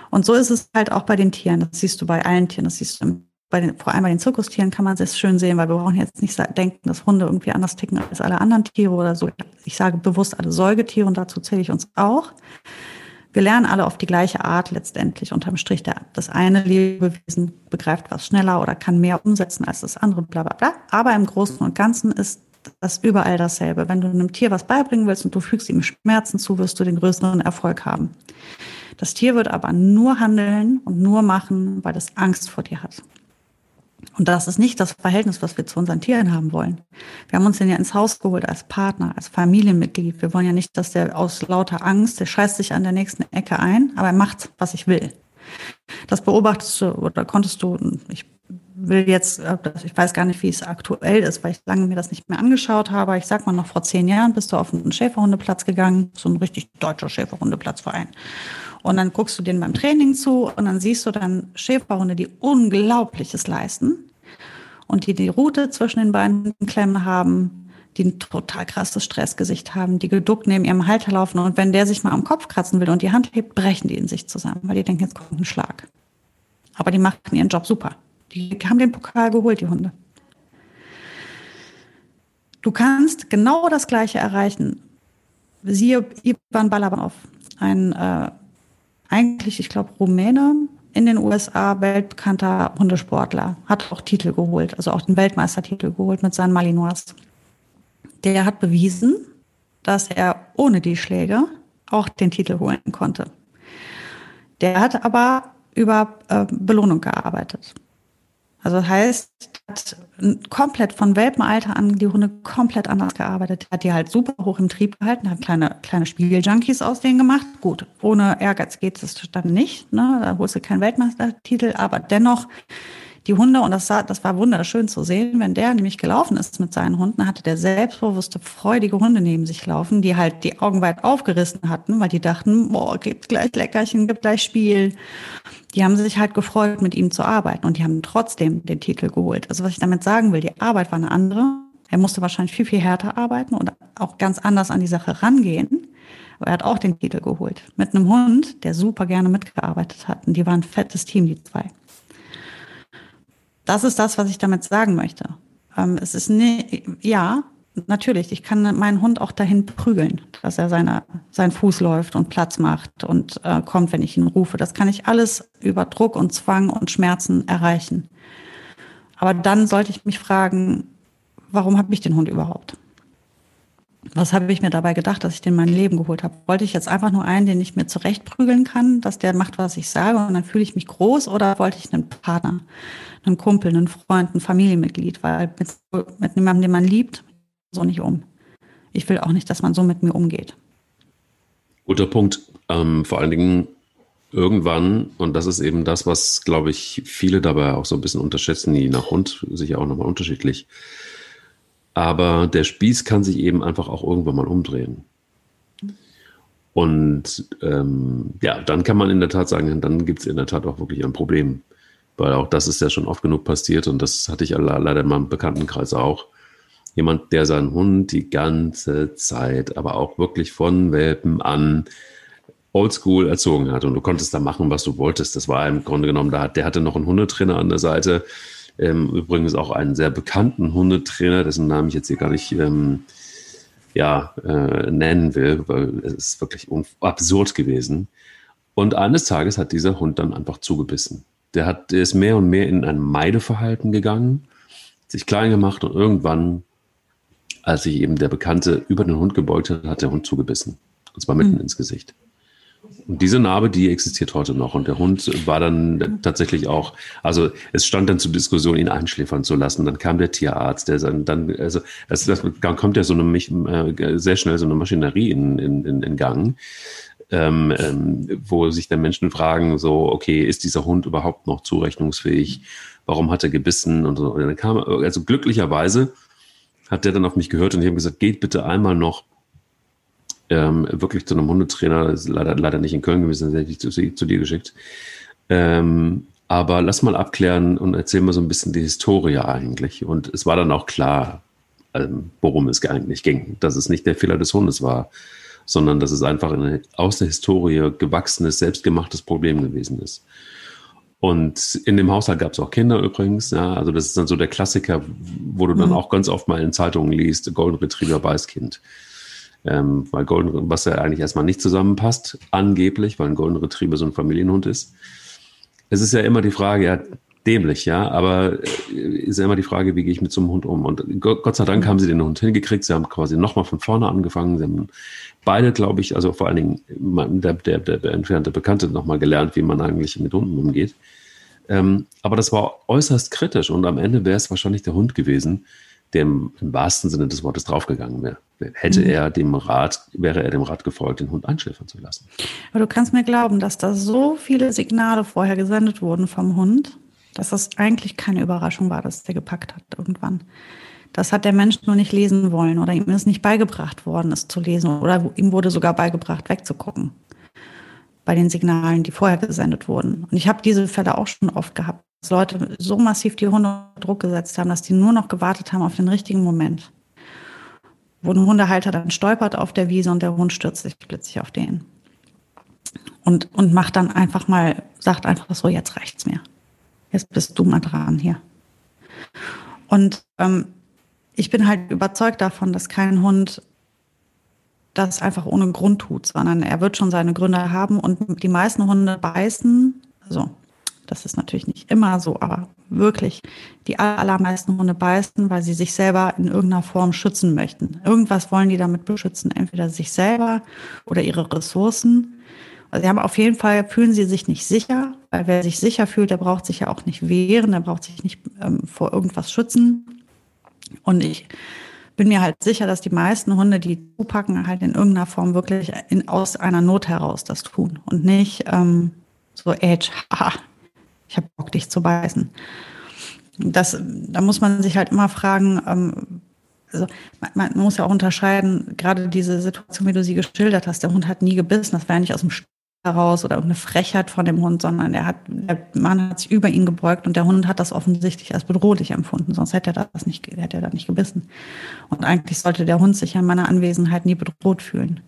Und so ist es halt auch bei den Tieren. Das siehst du bei allen Tieren. Das siehst du bei den, vor allem bei den Zirkustieren kann man es schön sehen, weil wir brauchen jetzt nicht denken, dass Hunde irgendwie anders ticken als alle anderen Tiere oder so. Ich sage bewusst alle Säugetiere und dazu zähle ich uns auch. Wir lernen alle auf die gleiche Art letztendlich unterm Strich. Das eine Lebewesen begreift was schneller oder kann mehr umsetzen als das andere, bla bla bla. Aber im Großen und Ganzen ist das überall dasselbe. Wenn du einem Tier was beibringen willst und du fügst ihm Schmerzen zu, wirst du den größeren Erfolg haben. Das Tier wird aber nur handeln und nur machen, weil es Angst vor dir hat. Und das ist nicht das Verhältnis, was wir zu unseren Tieren haben wollen. Wir haben uns den ja ins Haus geholt als Partner, als Familienmitglied. Wir wollen ja nicht, dass der aus lauter Angst, der scheißt sich an der nächsten Ecke ein, aber er macht, was ich will. Das beobachtest du oder konntest du, ich will jetzt, ich weiß gar nicht, wie es aktuell ist, weil ich lange mir das nicht mehr angeschaut habe. Ich sag mal noch vor zehn Jahren bist du auf einen Schäferhundeplatz gegangen, so ein richtig deutscher Schäferhundeplatzverein. Und dann guckst du denen beim Training zu und dann siehst du dann Schäferhunde, die Unglaubliches leisten und die die Route zwischen den beiden Klemmen haben, die ein total krasses Stressgesicht haben, die geduckt neben ihrem Halter laufen und wenn der sich mal am Kopf kratzen will und die Hand hebt, brechen die in sich zusammen, weil die denken, jetzt kommt ein Schlag. Aber die machen ihren Job super. Die haben den Pokal geholt, die Hunde. Du kannst genau das Gleiche erreichen. Siehe Ivan Balabanov, ein äh, eigentlich, ich glaube, Rumäne in den USA, weltbekannter Hundesportler, hat auch Titel geholt, also auch den Weltmeistertitel geholt mit seinen Malinois. Der hat bewiesen, dass er ohne die Schläge auch den Titel holen konnte. Der hat aber über äh, Belohnung gearbeitet. Also heißt, hat komplett von Welpenalter an die Hunde komplett anders gearbeitet. Hat die halt super hoch im Trieb gehalten, hat kleine, kleine Spiegeljunkies aus denen gemacht. Gut, ohne Ehrgeiz geht es dann nicht. Ne? Da holst du keinen Weltmeistertitel, aber dennoch die Hunde, und das, sah, das war wunderschön zu sehen, wenn der nämlich gelaufen ist mit seinen Hunden, hatte der selbstbewusste, freudige Hunde neben sich laufen, die halt die Augen weit aufgerissen hatten, weil die dachten, boah, gibt gleich Leckerchen, gibt gleich Spiel. Die haben sich halt gefreut, mit ihm zu arbeiten und die haben trotzdem den Titel geholt. Also was ich damit sagen will, die Arbeit war eine andere. Er musste wahrscheinlich viel, viel härter arbeiten und auch ganz anders an die Sache rangehen. Aber er hat auch den Titel geholt. Mit einem Hund, der super gerne mitgearbeitet hat. Und die waren ein fettes Team, die zwei das ist das, was ich damit sagen möchte. Ähm, es ist ne, ja, natürlich, ich kann meinen Hund auch dahin prügeln, dass er seine, seinen Fuß läuft und Platz macht und äh, kommt, wenn ich ihn rufe. Das kann ich alles über Druck und Zwang und Schmerzen erreichen. Aber dann sollte ich mich fragen, warum habe ich den Hund überhaupt? Was habe ich mir dabei gedacht, dass ich den in mein Leben geholt habe? Wollte ich jetzt einfach nur einen, den ich mir zurechtprügeln kann, dass der macht, was ich sage und dann fühle ich mich groß oder wollte ich einen Partner, einen Kumpel, einen Freund, ein Familienmitglied, weil mit, mit jemandem, den man liebt, so nicht um. Ich will auch nicht, dass man so mit mir umgeht. Guter Punkt. Ähm, vor allen Dingen irgendwann, und das ist eben das, was, glaube ich, viele dabei auch so ein bisschen unterschätzen, je nach Hund, sicher auch nochmal unterschiedlich. Aber der Spieß kann sich eben einfach auch irgendwann mal umdrehen. Und ähm, ja, dann kann man in der Tat sagen, dann gibt es in der Tat auch wirklich ein Problem. Weil auch das ist ja schon oft genug passiert und das hatte ich leider in meinem Bekanntenkreis auch jemand, der seinen Hund die ganze Zeit, aber auch wirklich von Welpen an oldschool erzogen hat. Und du konntest da machen, was du wolltest. Das war im Grunde genommen, der hatte noch einen Hundetrainer an der Seite. Ähm, übrigens auch einen sehr bekannten Hundetrainer, dessen Namen ich jetzt hier gar nicht ähm, ja, äh, nennen will, weil es ist wirklich absurd gewesen. Und eines Tages hat dieser Hund dann einfach zugebissen. Der, hat, der ist mehr und mehr in ein Meideverhalten gegangen, sich klein gemacht und irgendwann als sich eben der Bekannte über den Hund gebeugt hat, hat der Hund zugebissen. Und zwar mitten mhm. ins Gesicht. Und diese Narbe, die existiert heute noch. Und der Hund war dann tatsächlich auch, also es stand dann zur Diskussion, ihn einschläfern zu lassen. Dann kam der Tierarzt, der dann, also das, das, dann kommt ja so eine, äh, sehr schnell so eine Maschinerie in, in, in Gang. Ähm, ähm, wo sich dann Menschen fragen, so, okay, ist dieser Hund überhaupt noch zurechnungsfähig? Warum hat er gebissen? Und so. Und dann kam, also glücklicherweise hat der dann auf mich gehört und ich habe gesagt, geht bitte einmal noch ähm, wirklich zu einem Hundetrainer, das ist leider, leider nicht in Köln gewesen, das hätte ich zu, zu dir geschickt. Ähm, aber lass mal abklären und erzähl mal so ein bisschen die Historie eigentlich. Und es war dann auch klar, ähm, worum es eigentlich ging, dass es nicht der Fehler des Hundes war, sondern dass es einfach ein aus der Historie gewachsenes, selbstgemachtes Problem gewesen ist. Und in dem Haushalt gab es auch Kinder übrigens. Ja, also das ist dann so der Klassiker, wo du dann mhm. auch ganz oft mal in Zeitungen liest, Golden Retriever Beißkind. Ähm, weil Golden, was ja eigentlich erstmal nicht zusammenpasst, angeblich, weil ein Golden Retriever so ein Familienhund ist. Es ist ja immer die Frage, ja, dämlich, ja, aber äh, ist ja immer die Frage, wie gehe ich mit so einem Hund um? Und Gott sei Dank haben sie den Hund hingekriegt. Sie haben quasi nochmal von vorne angefangen. Sie haben beide, glaube ich, also vor allen Dingen der, der, der, der entfernte Bekannte nochmal gelernt, wie man eigentlich mit Hunden umgeht. Ähm, aber das war äußerst kritisch und am Ende wäre es wahrscheinlich der Hund gewesen, der im, im wahrsten Sinne des Wortes draufgegangen wäre. Hätte mhm. er dem Rat, wäre er dem Rat gefolgt, den Hund einschläfern zu lassen. Aber du kannst mir glauben, dass da so viele Signale vorher gesendet wurden vom Hund, dass das eigentlich keine Überraschung war, dass der gepackt hat irgendwann. Das hat der Mensch nur nicht lesen wollen oder ihm ist nicht beigebracht worden, es zu lesen oder ihm wurde sogar beigebracht, wegzugucken bei den Signalen, die vorher gesendet wurden. Und ich habe diese Fälle auch schon oft gehabt, dass Leute so massiv die Hunde unter Druck gesetzt haben, dass die nur noch gewartet haben auf den richtigen Moment. Wo ein Hundehalter dann stolpert auf der Wiese und der Hund stürzt sich plötzlich auf den. Und, und macht dann einfach mal, sagt einfach so, jetzt reicht's mir. Jetzt bist du mal dran hier. Und ähm, ich bin halt überzeugt davon, dass kein Hund das einfach ohne Grund tut, sondern er wird schon seine Gründe haben und die meisten Hunde beißen, also das ist natürlich nicht immer so, aber wirklich, die allermeisten Hunde beißen, weil sie sich selber in irgendeiner Form schützen möchten. Irgendwas wollen die damit beschützen, entweder sich selber oder ihre Ressourcen. Also sie haben auf jeden Fall, fühlen sie sich nicht sicher, weil wer sich sicher fühlt, der braucht sich ja auch nicht wehren, der braucht sich nicht ähm, vor irgendwas schützen. Und ich bin mir halt sicher, dass die meisten Hunde, die zupacken, halt in irgendeiner Form wirklich in, aus einer Not heraus das tun und nicht ähm, so, Edge, haha, *laughs* ich habe Bock, dich zu beißen. Das, da muss man sich halt immer fragen, ähm, also man, man, muss ja auch unterscheiden, gerade diese Situation, wie du sie geschildert hast, der Hund hat nie gebissen, das war ja nicht aus dem heraus oder eine Frechheit von dem Hund, sondern er hat, der Mann hat sich über ihn gebeugt und der Hund hat das offensichtlich als bedrohlich empfunden, sonst hätte er das nicht, hätte er da nicht gebissen. Und eigentlich sollte der Hund sich in meiner Anwesenheit nie bedroht fühlen.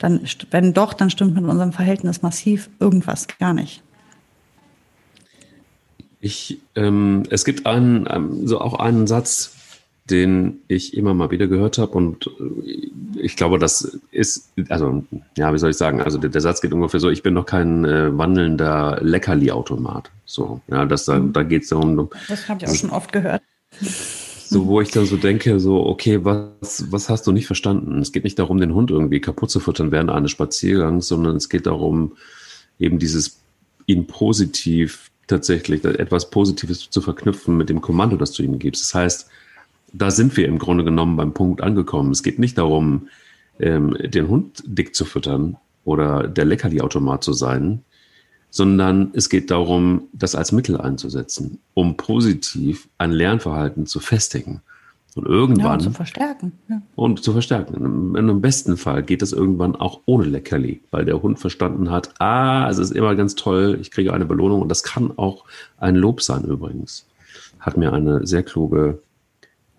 Dann, wenn doch, dann stimmt mit unserem Verhältnis massiv irgendwas gar nicht. Ich, ähm, es gibt einen, ähm, so auch einen Satz, den ich immer mal wieder gehört habe und äh, ich glaube, das ist, also, ja, wie soll ich sagen, also der, der Satz geht ungefähr so, ich bin noch kein äh, wandelnder Leckerli-Automat. So, ja, das, da, da geht es darum. Das habe ich auch schon oft gehört. *laughs* So, wo ich dann so denke, so, okay, was, was hast du nicht verstanden? Es geht nicht darum, den Hund irgendwie kaputt zu füttern während eines Spaziergangs, sondern es geht darum, eben dieses, ihn positiv tatsächlich, etwas Positives zu verknüpfen mit dem Kommando, das du ihm gibst. Das heißt, da sind wir im Grunde genommen beim Punkt angekommen. Es geht nicht darum, ähm, den Hund dick zu füttern oder der Leckerli-Automat zu sein, sondern es geht darum, das als Mittel einzusetzen, um positiv ein Lernverhalten zu festigen. Und irgendwann. Ja, und zu verstärken. Ja. Und zu verstärken. In einem besten Fall geht das irgendwann auch ohne Leckerli, weil der Hund verstanden hat, ah, es ist immer ganz toll, ich kriege eine Belohnung und das kann auch ein Lob sein übrigens. Hat mir eine sehr kluge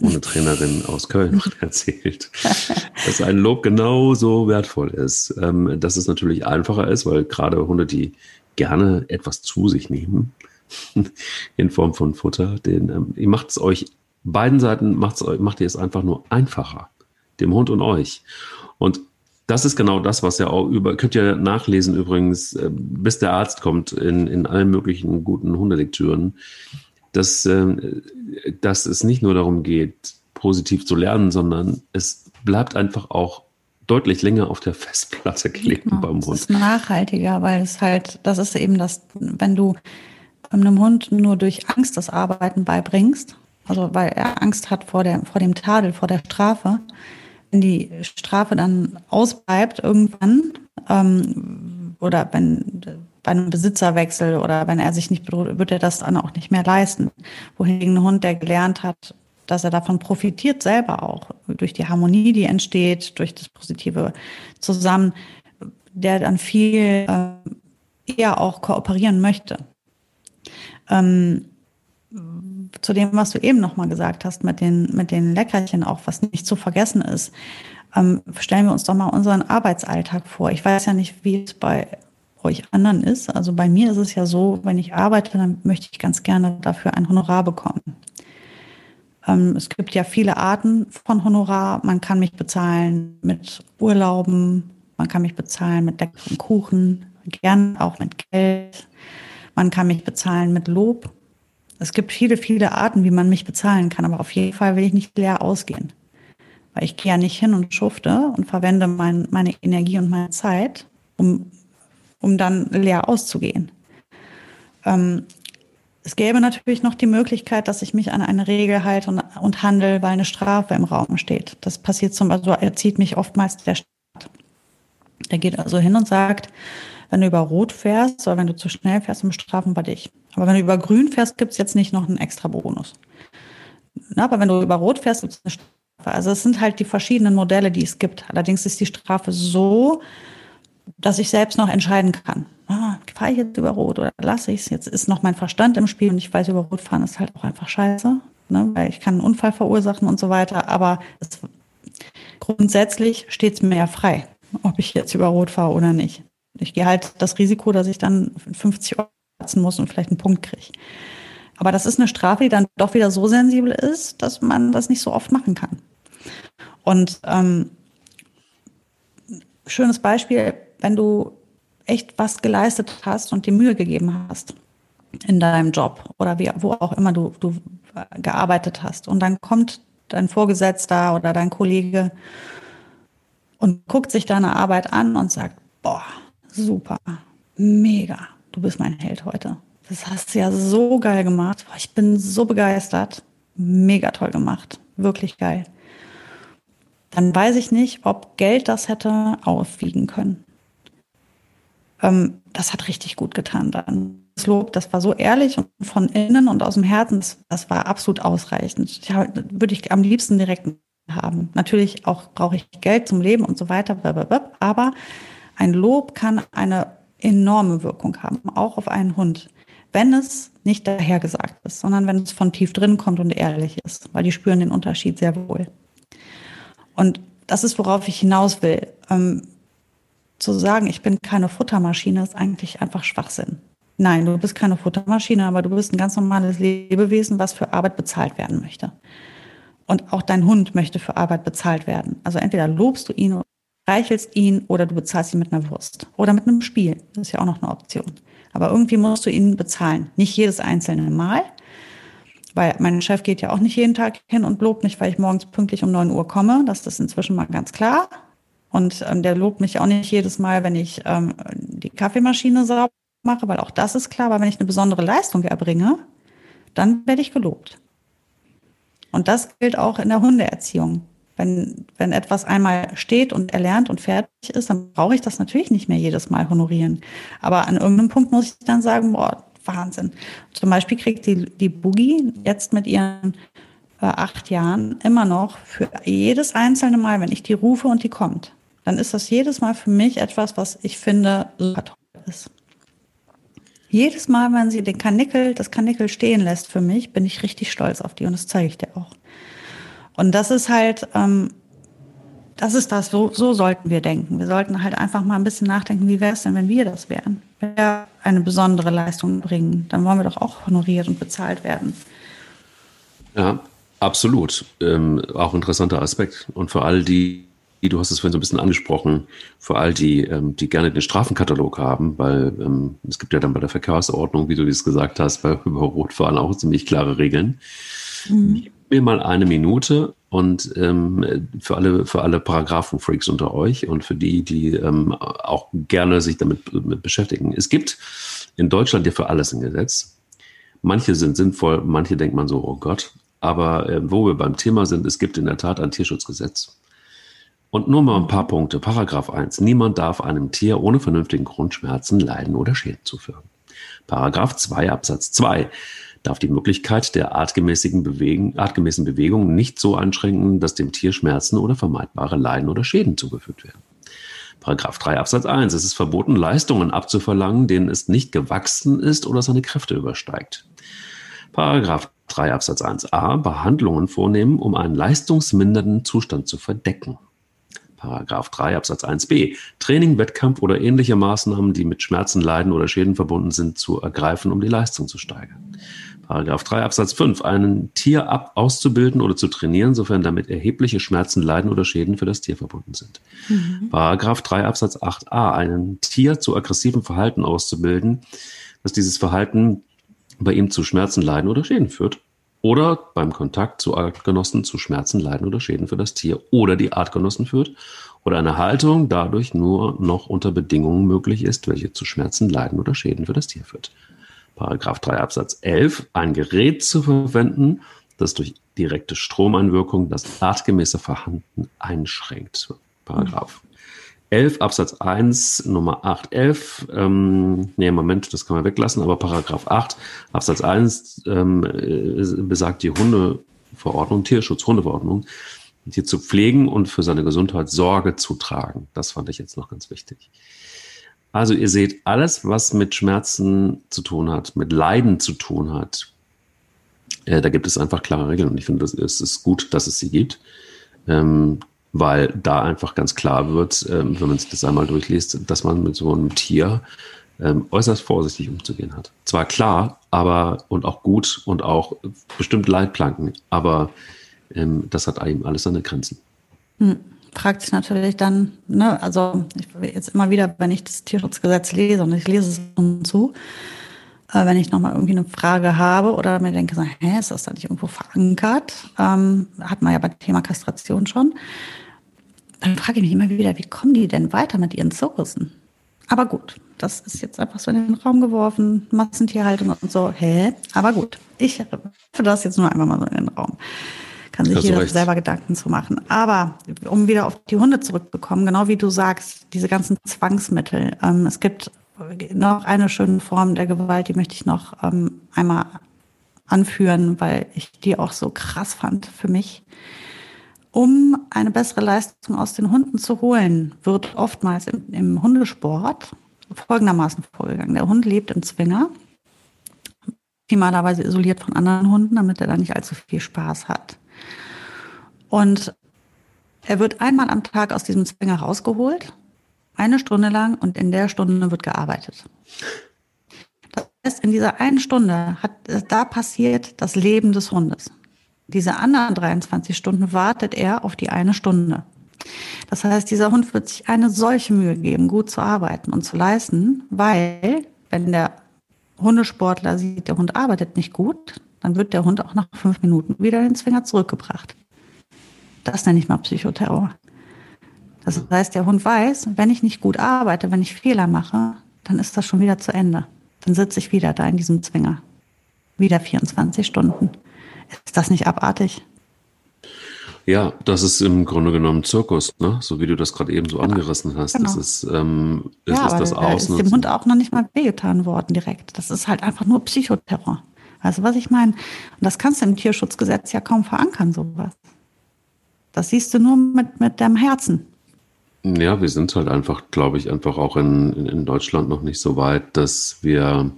ohne Trainerin aus Köln *laughs* *laughs* erzählt, dass ein Lob genauso wertvoll ist. Ähm, dass es natürlich einfacher ist, weil gerade Hunde, die gerne etwas zu sich nehmen, *laughs* in Form von Futter, den, ähm, ihr macht es euch, beiden Seiten macht ihr es einfach nur einfacher, dem Hund und euch. Und das ist genau das, was ja auch über, könnt ihr nachlesen übrigens, äh, bis der Arzt kommt in, in allen möglichen guten Hundelektüren dass, äh, dass es nicht nur darum geht, positiv zu lernen, sondern es bleibt einfach auch deutlich länger auf der *laughs* Festplatte kleben genau, beim Hund. Das ist nachhaltiger, weil es halt, das ist eben das, wenn du einem Hund nur durch Angst das Arbeiten beibringst, also weil er Angst hat vor, der, vor dem Tadel, vor der Strafe, wenn die Strafe dann ausbleibt irgendwann, ähm, oder wenn bei einem Besitzerwechsel oder wenn er sich nicht bedroht, wird er das dann auch nicht mehr leisten. Wohingegen ein Hund, der gelernt hat, dass er davon profitiert, selber auch, durch die Harmonie, die entsteht, durch das positive Zusammen, der dann viel äh, eher auch kooperieren möchte. Ähm, zu dem, was du eben nochmal gesagt hast, mit den, mit den Leckerchen auch, was nicht zu vergessen ist. Ähm, stellen wir uns doch mal unseren Arbeitsalltag vor. Ich weiß ja nicht, wie es bei euch anderen ist. Also bei mir ist es ja so, wenn ich arbeite, dann möchte ich ganz gerne dafür ein Honorar bekommen. Ähm, es gibt ja viele Arten von Honorar. Man kann mich bezahlen mit Urlauben, man kann mich bezahlen mit leckerem Kuchen, gern auch mit Geld. Man kann mich bezahlen mit Lob. Es gibt viele, viele Arten, wie man mich bezahlen kann, aber auf jeden Fall will ich nicht leer ausgehen. Weil ich gehe ja nicht hin und schufte und verwende mein, meine Energie und meine Zeit, um um dann leer auszugehen. Ähm, es gäbe natürlich noch die Möglichkeit, dass ich mich an eine Regel halte und, und handle, weil eine Strafe im Raum steht. Das passiert zum Beispiel, also erzieht mich oftmals der Staat. Der geht also hin und sagt, wenn du über Rot fährst oder wenn du zu schnell fährst, dann bestrafen wir dich. Aber wenn du über Grün fährst, gibt es jetzt nicht noch einen extra Bonus. Na, aber wenn du über Rot fährst, gibt es eine Strafe. Also es sind halt die verschiedenen Modelle, die es gibt. Allerdings ist die Strafe so dass ich selbst noch entscheiden kann. Ah, fahre ich jetzt über Rot oder lasse ich es? Jetzt ist noch mein Verstand im Spiel und ich weiß, über Rot fahren ist halt auch einfach scheiße, ne? weil ich kann einen Unfall verursachen und so weiter. Aber es, grundsätzlich steht es mir ja frei, ob ich jetzt über Rot fahre oder nicht. Ich gehe halt das Risiko, dass ich dann 50 Euro lassen muss und vielleicht einen Punkt kriege. Aber das ist eine Strafe, die dann doch wieder so sensibel ist, dass man das nicht so oft machen kann. Und ähm, schönes Beispiel, wenn du echt was geleistet hast und die Mühe gegeben hast in deinem Job oder wie, wo auch immer du, du gearbeitet hast. Und dann kommt dein Vorgesetzter oder dein Kollege und guckt sich deine Arbeit an und sagt, boah, super, mega, du bist mein Held heute. Das hast du ja so geil gemacht. Ich bin so begeistert. Mega toll gemacht. Wirklich geil. Dann weiß ich nicht, ob Geld das hätte aufwiegen können. Ähm, das hat richtig gut getan dann. Das Lob, das war so ehrlich und von innen und aus dem Herzen, das, war absolut ausreichend. Ja, würde ich am liebsten direkt haben. Natürlich auch brauche ich Geld zum Leben und so weiter, aber ein Lob kann eine enorme Wirkung haben, auch auf einen Hund, wenn es nicht dahergesagt ist, sondern wenn es von tief drin kommt und ehrlich ist, weil die spüren den Unterschied sehr wohl. Und das ist, worauf ich hinaus will. Ähm, zu sagen, ich bin keine Futtermaschine, ist eigentlich einfach Schwachsinn. Nein, du bist keine Futtermaschine, aber du bist ein ganz normales Lebewesen, was für Arbeit bezahlt werden möchte. Und auch dein Hund möchte für Arbeit bezahlt werden. Also entweder lobst du ihn, reichelst ihn oder du bezahlst ihn mit einer Wurst oder mit einem Spiel. Das ist ja auch noch eine Option. Aber irgendwie musst du ihn bezahlen. Nicht jedes einzelne Mal, weil mein Chef geht ja auch nicht jeden Tag hin und lobt mich, weil ich morgens pünktlich um neun Uhr komme. Das ist inzwischen mal ganz klar. Und ähm, der lobt mich auch nicht jedes Mal, wenn ich ähm, die Kaffeemaschine sauber mache, weil auch das ist klar. Aber wenn ich eine besondere Leistung erbringe, dann werde ich gelobt. Und das gilt auch in der Hundeerziehung. Wenn, wenn etwas einmal steht und erlernt und fertig ist, dann brauche ich das natürlich nicht mehr jedes Mal honorieren. Aber an irgendeinem Punkt muss ich dann sagen, boah, Wahnsinn. Zum Beispiel kriegt die, die Boogie jetzt mit ihren äh, acht Jahren immer noch für jedes einzelne Mal, wenn ich die rufe und die kommt, dann ist das jedes Mal für mich etwas, was ich finde super toll ist. Jedes Mal, wenn sie den Kanickel, das Kanickel stehen lässt für mich, bin ich richtig stolz auf die und das zeige ich dir auch. Und das ist halt, ähm, das ist das, so, so sollten wir denken. Wir sollten halt einfach mal ein bisschen nachdenken, wie wäre es denn, wenn wir das wären? Wenn wir eine besondere Leistung bringen, dann wollen wir doch auch honoriert und bezahlt werden. Ja, absolut. Ähm, auch interessanter Aspekt. Und für all die, du hast es vorhin so ein bisschen angesprochen, für all die, ähm, die gerne den Strafenkatalog haben, weil ähm, es gibt ja dann bei der Verkehrsordnung, wie du dies gesagt hast, bei *laughs* über Rotfahren auch ziemlich klare Regeln. Mhm. Mir mal eine Minute und ähm, für alle für alle Paragraphenfreaks unter euch und für die, die ähm, auch gerne sich damit, beschäftigen. Es gibt in Deutschland ja für alles ein Gesetz. Manche sind sinnvoll, manche denkt man so, oh Gott. Aber äh, wo wir beim Thema sind, es gibt in der Tat ein Tierschutzgesetz. Und nur mal ein paar Punkte. Paragraph 1. Niemand darf einem Tier ohne vernünftigen Grund Schmerzen, Leiden oder Schäden zufügen. Paragraph 2 Absatz 2 darf die Möglichkeit der artgemäßigen Bewegen, artgemäßen Bewegung nicht so einschränken, dass dem Tier Schmerzen oder vermeidbare Leiden oder Schäden zugefügt werden. Paragraph 3 Absatz 1. Es ist verboten, Leistungen abzuverlangen, denen es nicht gewachsen ist oder seine Kräfte übersteigt. Paragraph 3 Absatz 1a. Behandlungen vornehmen, um einen leistungsmindernden Zustand zu verdecken. Paragraph 3 Absatz 1b. Training, Wettkampf oder ähnliche Maßnahmen, die mit Schmerzen, Leiden oder Schäden verbunden sind, zu ergreifen, um die Leistung zu steigern. Paragraph 3 Absatz 5. Ein Tier ab auszubilden oder zu trainieren, sofern damit erhebliche Schmerzen, Leiden oder Schäden für das Tier verbunden sind. Mhm. Paragraph 3 Absatz 8a. Ein Tier zu aggressivem Verhalten auszubilden, dass dieses Verhalten bei ihm zu Schmerzen, Leiden oder Schäden führt oder beim Kontakt zu Artgenossen zu Schmerzen, Leiden oder Schäden für das Tier oder die Artgenossen führt oder eine Haltung dadurch nur noch unter Bedingungen möglich ist, welche zu Schmerzen, Leiden oder Schäden für das Tier führt. Paragraph 3 Absatz 11, ein Gerät zu verwenden, das durch direkte Stromeinwirkung das artgemäße Verhalten einschränkt. Paragraph 11 Absatz 1 Nummer 811, ähm, nee, Moment, das kann man weglassen, aber Paragraph 8 Absatz 1 ähm, äh, besagt die Hundeverordnung, Tierschutzhundeverordnung, hier zu pflegen und für seine Gesundheit Sorge zu tragen. Das fand ich jetzt noch ganz wichtig. Also ihr seht, alles, was mit Schmerzen zu tun hat, mit Leiden zu tun hat, äh, da gibt es einfach klare Regeln und ich finde, es ist gut, dass es sie gibt. Ähm, weil da einfach ganz klar wird, ähm, wenn man sich das einmal durchliest, dass man mit so einem Tier ähm, äußerst vorsichtig umzugehen hat. Zwar klar, aber und auch gut und auch bestimmt Leitplanken, aber ähm, das hat eben alles seine Grenzen. Hm. Fragt sich natürlich dann, ne, also ich jetzt immer wieder, wenn ich das Tierschutzgesetz lese und ich lese es zu, äh, wenn ich nochmal irgendwie eine Frage habe oder mir denke, so, hä, ist das da nicht irgendwo verankert? Ähm, hat man ja beim Thema Kastration schon dann frage ich mich immer wieder, wie kommen die denn weiter mit ihren Zirkussen? Aber gut, das ist jetzt einfach so in den Raum geworfen, Massentierhaltung und so. Hä? Aber gut, ich werfe das jetzt nur einmal mal so in den Raum. Kann sich jeder selber Gedanken zu machen. Aber um wieder auf die Hunde zurückzukommen, genau wie du sagst, diese ganzen Zwangsmittel. Ähm, es gibt noch eine schöne Form der Gewalt, die möchte ich noch ähm, einmal anführen, weil ich die auch so krass fand für mich. Um eine bessere Leistung aus den Hunden zu holen, wird oftmals im, im Hundesport folgendermaßen vorgegangen. Der Hund lebt im Zwinger, optimalerweise isoliert von anderen Hunden, damit er da nicht allzu viel Spaß hat. Und er wird einmal am Tag aus diesem Zwinger rausgeholt, eine Stunde lang, und in der Stunde wird gearbeitet. Das heißt, in dieser einen Stunde hat da passiert das Leben des Hundes. Diese anderen 23 Stunden wartet er auf die eine Stunde. Das heißt, dieser Hund wird sich eine solche Mühe geben, gut zu arbeiten und zu leisten, weil wenn der Hundesportler sieht, der Hund arbeitet nicht gut, dann wird der Hund auch nach fünf Minuten wieder den Zwinger zurückgebracht. Das nenne ich mal Psychoterror. Das heißt, der Hund weiß, wenn ich nicht gut arbeite, wenn ich Fehler mache, dann ist das schon wieder zu Ende. Dann sitze ich wieder da in diesem Zwinger. Wieder 24 Stunden. Ist das nicht abartig? Ja, das ist im Grunde genommen Zirkus, ne? so wie du das gerade eben so ja, angerissen hast. Genau. Das ist, ähm, das, ja, ist das Ausnutzen. ist dem Hund auch noch nicht mal wehgetan worden direkt. Das ist halt einfach nur Psychoterror. Du, was ich meine? Und das kannst du im Tierschutzgesetz ja kaum verankern, sowas. Das siehst du nur mit, mit deinem Herzen. Ja, wir sind halt einfach, glaube ich, einfach auch in, in Deutschland noch nicht so weit, dass wir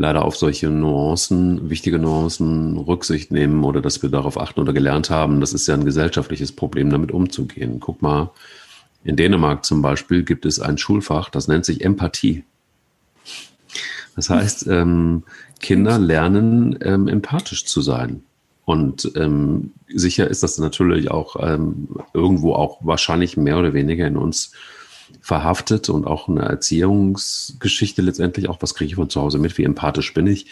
leider auf solche Nuancen, wichtige Nuancen Rücksicht nehmen oder dass wir darauf achten oder gelernt haben. Das ist ja ein gesellschaftliches Problem, damit umzugehen. Guck mal, in Dänemark zum Beispiel gibt es ein Schulfach, das nennt sich Empathie. Das heißt, ähm, Kinder lernen ähm, empathisch zu sein. Und ähm, sicher ist das natürlich auch ähm, irgendwo auch wahrscheinlich mehr oder weniger in uns verhaftet und auch eine Erziehungsgeschichte letztendlich auch, was kriege ich von zu Hause mit, wie empathisch bin ich.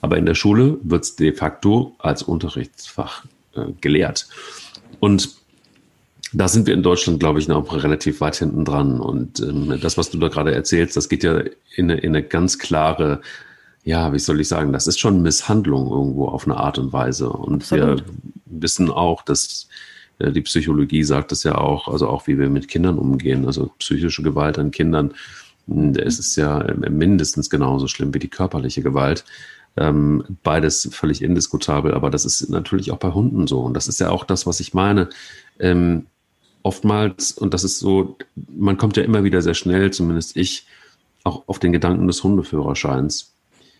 Aber in der Schule wird es de facto als Unterrichtsfach äh, gelehrt. Und da sind wir in Deutschland, glaube ich, noch relativ weit hinten dran. Und ähm, das, was du da gerade erzählst, das geht ja in eine, in eine ganz klare ja, wie soll ich sagen, das ist schon Misshandlung irgendwo auf eine Art und Weise. Und Absolut. wir wissen auch, dass die Psychologie sagt es ja auch, also auch wie wir mit Kindern umgehen, also psychische Gewalt an Kindern, hm, es ist ja mindestens genauso schlimm wie die körperliche Gewalt. Ähm, beides völlig indiskutabel, aber das ist natürlich auch bei Hunden so. Und das ist ja auch das, was ich meine. Ähm, oftmals, und das ist so, man kommt ja immer wieder sehr schnell, zumindest ich, auch auf den Gedanken des Hundeführerscheins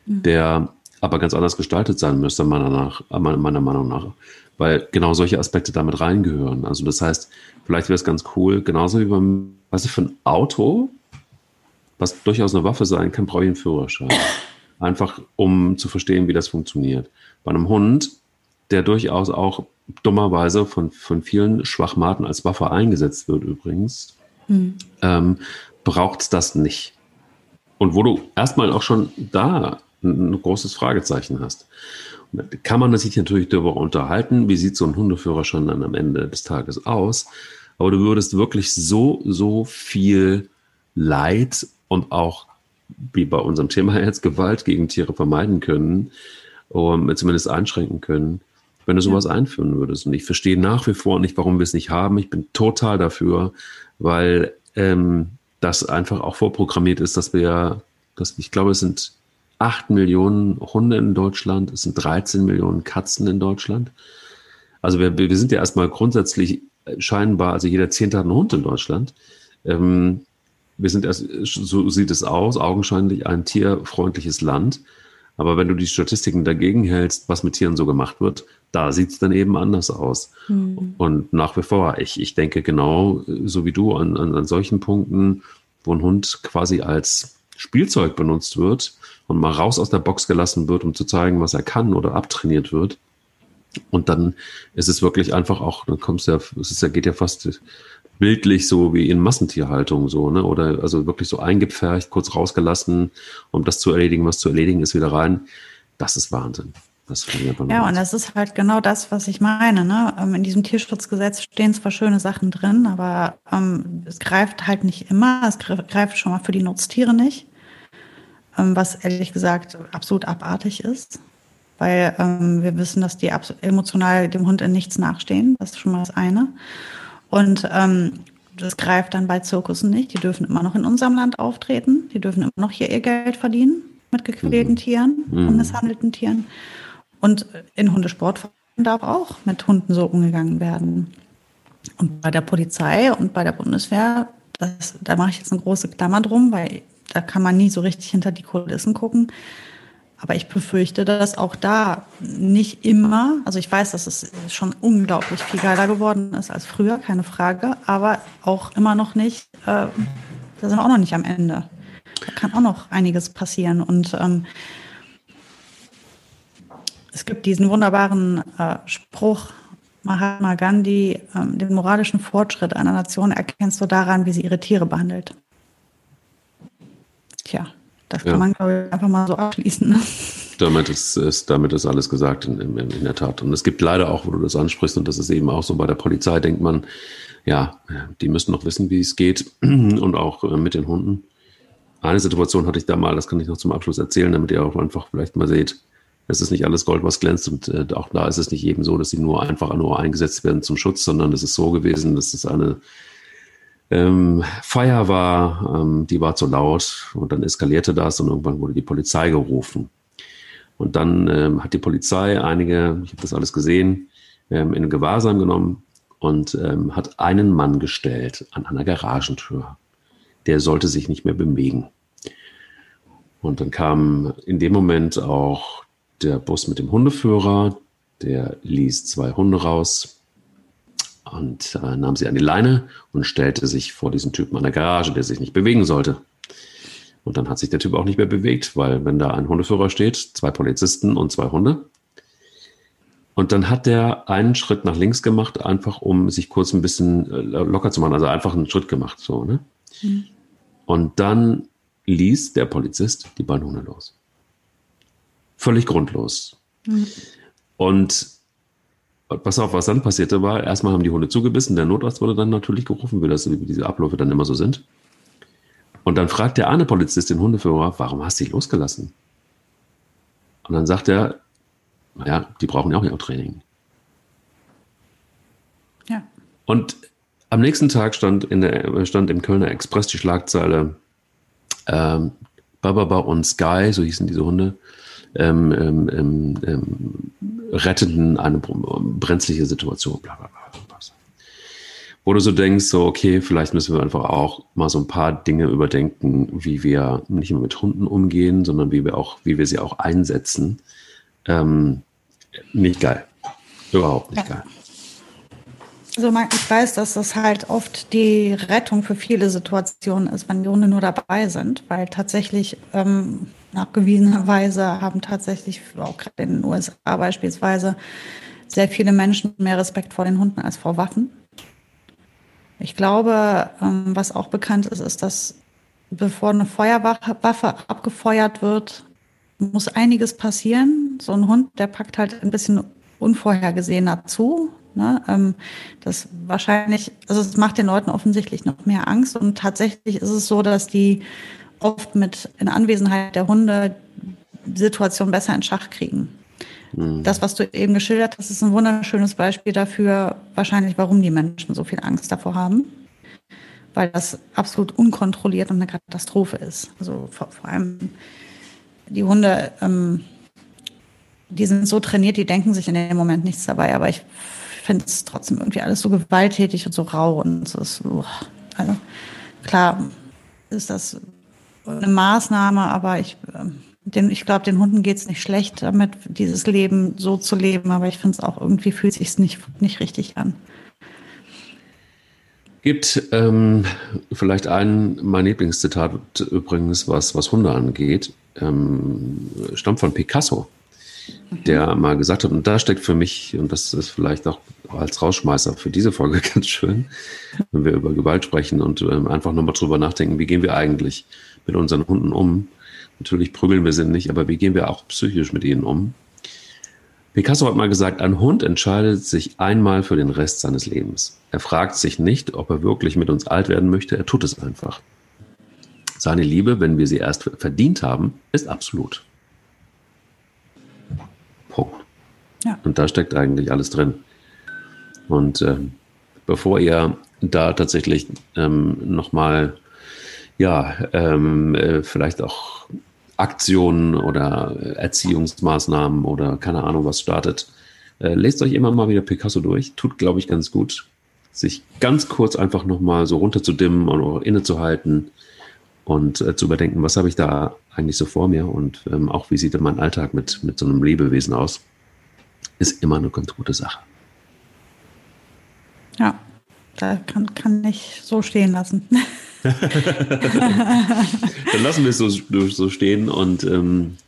der aber ganz anders gestaltet sein müsste, meiner, nach, meiner Meinung nach. Weil genau solche Aspekte damit reingehören. Also das heißt, vielleicht wäre es ganz cool, genauso wie beim, weißt du, für ein Auto, was durchaus eine Waffe sein kann, brauche ich einen Führerschein. Einfach, um zu verstehen, wie das funktioniert. Bei einem Hund, der durchaus auch dummerweise von, von vielen Schwachmaten als Waffe eingesetzt wird übrigens, mhm. ähm, braucht es das nicht. Und wo du erstmal auch schon da ein großes Fragezeichen hast. Kann man sich natürlich darüber unterhalten, wie sieht so ein Hundeführerschein dann am Ende des Tages aus. Aber du würdest wirklich so, so viel Leid und auch, wie bei unserem Thema *laughs* jetzt, Gewalt gegen Tiere vermeiden können, um, zumindest einschränken können, wenn du sowas ja. einführen würdest. Und ich verstehe nach wie vor nicht, warum wir es nicht haben. Ich bin total dafür, weil ähm, das einfach auch vorprogrammiert ist, dass wir, dass ich glaube, es sind 8 Millionen Hunde in Deutschland, es sind 13 Millionen Katzen in Deutschland. Also wir, wir sind ja erstmal grundsätzlich scheinbar, also jeder Zehnte hat einen Hund in Deutschland. Ähm, wir sind erst, so sieht es aus, augenscheinlich ein tierfreundliches Land. Aber wenn du die Statistiken dagegen hältst, was mit Tieren so gemacht wird, da sieht es dann eben anders aus. Mhm. Und nach wie vor, ich, ich denke genau so wie du an, an, an solchen Punkten, wo ein Hund quasi als Spielzeug benutzt wird, und mal raus aus der Box gelassen wird, um zu zeigen, was er kann oder abtrainiert wird. Und dann ist es wirklich einfach auch, dann kommst du ja, es ist ja, geht ja fast bildlich so wie in Massentierhaltung so, ne? Oder also wirklich so eingepfercht, kurz rausgelassen, um das zu erledigen, was zu erledigen ist, wieder rein. Das ist Wahnsinn. Das ja, und das ist halt genau das, was ich meine. Ne? Ähm, in diesem Tierschutzgesetz stehen zwar schöne Sachen drin, aber ähm, es greift halt nicht immer. Es greift schon mal für die Nutztiere nicht. Ähm, was ehrlich gesagt absolut abartig ist, weil ähm, wir wissen, dass die emotional dem Hund in nichts nachstehen. Das ist schon mal das eine. Und ähm, das greift dann bei Zirkussen nicht. Die dürfen immer noch in unserem Land auftreten. Die dürfen immer noch hier ihr Geld verdienen mit gequälten mhm. Tieren mhm. und misshandelten Tieren. Und in Hundesportvereinen darf auch mit Hunden so umgegangen werden. Und bei der Polizei und bei der Bundeswehr, das, da mache ich jetzt eine große Klammer drum, weil da kann man nie so richtig hinter die Kulissen gucken. Aber ich befürchte, dass auch da nicht immer, also ich weiß, dass es schon unglaublich viel geiler geworden ist als früher, keine Frage, aber auch immer noch nicht, äh, da sind wir auch noch nicht am Ende. Da kann auch noch einiges passieren. Und ähm, es gibt diesen wunderbaren äh, Spruch, Mahatma Gandhi, ähm, den moralischen Fortschritt einer Nation erkennst du daran, wie sie ihre Tiere behandelt. Tja, das kann ja. man, glaube ich, einfach mal so abschließen. Ne? *laughs* Damit ist, ist, damit ist alles gesagt in, in, in, der Tat. Und es gibt leider auch, wo du das ansprichst, und das ist eben auch so bei der Polizei, denkt man, ja, die müssen noch wissen, wie es geht *clears throat* und auch äh, mit den Hunden. Eine Situation hatte ich da mal, das kann ich noch zum Abschluss erzählen, damit ihr auch einfach vielleicht mal seht, es ist nicht alles Gold, was glänzt und äh, auch da ist es nicht eben so, dass sie nur einfach nur eingesetzt werden zum Schutz, sondern es ist so gewesen, dass es eine ähm, Feier war, ähm, die war zu laut und dann eskalierte das und irgendwann wurde die Polizei gerufen. Und dann ähm, hat die Polizei einige, ich habe das alles gesehen, ähm, in Gewahrsam genommen und ähm, hat einen Mann gestellt an einer Garagentür. Der sollte sich nicht mehr bewegen. Und dann kam in dem Moment auch der Bus mit dem Hundeführer, der ließ zwei Hunde raus und äh, nahm sie an die Leine und stellte sich vor diesen Typen an der Garage, der sich nicht bewegen sollte. Und dann hat sich der Typ auch nicht mehr bewegt, weil wenn da ein Hundeführer steht, zwei Polizisten und zwei Hunde. Und dann hat der einen Schritt nach links gemacht, einfach um sich kurz ein bisschen äh, locker zu machen, also einfach einen Schritt gemacht, so, ne? Mhm. Und dann ließ der Polizist die beiden Hunde los. Völlig grundlos. Mhm. Und pass auf, was dann passierte war, erstmal haben die Hunde zugebissen, der Notarzt wurde dann natürlich gerufen, wie, das, wie diese Abläufe dann immer so sind. Und dann fragt der eine Polizist den Hundeführer, warum hast du dich losgelassen? Und dann sagt er, naja, die brauchen ja auch ihr Training. Ja. Und am nächsten Tag stand, in der, stand im Kölner Express die Schlagzeile ähm, Bababa und Sky, so hießen diese Hunde, ähm, ähm, ähm, ähm retteten eine brenzliche Situation, bla bla bla wo du so denkst, so, okay, vielleicht müssen wir einfach auch mal so ein paar Dinge überdenken, wie wir nicht nur mit Hunden umgehen, sondern wie wir auch, wie wir sie auch einsetzen. Ähm, nicht geil. Überhaupt nicht ja. geil. Also ich weiß, dass das halt oft die Rettung für viele Situationen ist, wenn die Hunde nur dabei sind, weil tatsächlich ähm, nachgewiesenerweise haben tatsächlich auch gerade in den USA beispielsweise sehr viele Menschen mehr Respekt vor den Hunden als vor Waffen. Ich glaube, ähm, was auch bekannt ist, ist, dass bevor eine Feuerwaffe abgefeuert wird, muss einiges passieren. So ein Hund, der packt halt ein bisschen unvorhergesehener zu. Ne? Ähm, das wahrscheinlich, also es macht den Leuten offensichtlich noch mehr Angst. Und tatsächlich ist es so, dass die oft mit in Anwesenheit der Hunde die Situation besser in Schach kriegen. Mhm. Das, was du eben geschildert hast, ist ein wunderschönes Beispiel dafür, wahrscheinlich, warum die Menschen so viel Angst davor haben. Weil das absolut unkontrolliert und eine Katastrophe ist. Also vor, vor allem die Hunde, ähm, die sind so trainiert, die denken sich in dem Moment nichts dabei, aber ich finde es trotzdem irgendwie alles so gewalttätig und so rau und so ist, also klar ist das eine Maßnahme, aber ich ähm, ich glaube, den Hunden geht es nicht schlecht damit, dieses Leben so zu leben, aber ich finde es auch irgendwie fühlt sich nicht, nicht richtig an. Gibt ähm, vielleicht ein, mein Lieblingszitat übrigens, was, was Hunde angeht, ähm, stammt von Picasso. Der mal gesagt hat, und da steckt für mich, und das ist vielleicht auch als Rausschmeißer für diese Folge *laughs* ganz schön, wenn wir über Gewalt sprechen und ähm, einfach nochmal drüber nachdenken, wie gehen wir eigentlich mit unseren Hunden um? Natürlich prügeln wir sie nicht, aber wie gehen wir auch psychisch mit ihnen um? Picasso hat mal gesagt, ein Hund entscheidet sich einmal für den Rest seines Lebens. Er fragt sich nicht, ob er wirklich mit uns alt werden möchte, er tut es einfach. Seine Liebe, wenn wir sie erst verdient haben, ist absolut. Punkt. Ja. Und da steckt eigentlich alles drin. Und äh, bevor ihr da tatsächlich ähm, nochmal ja, ähm, äh, vielleicht auch Aktionen oder Erziehungsmaßnahmen oder keine Ahnung was startet, äh, lest euch immer mal wieder Picasso durch. Tut, glaube ich, ganz gut, sich ganz kurz einfach nochmal so runterzudimmen und innezuhalten und äh, zu überdenken, was habe ich da eigentlich so vor mir und ähm, auch wie sieht denn mein Alltag mit, mit so einem Lebewesen aus, ist immer eine ganz gute Sache. Ja, da kann, kann ich so stehen lassen. *laughs* Dann lassen wir es so, so stehen und ähm,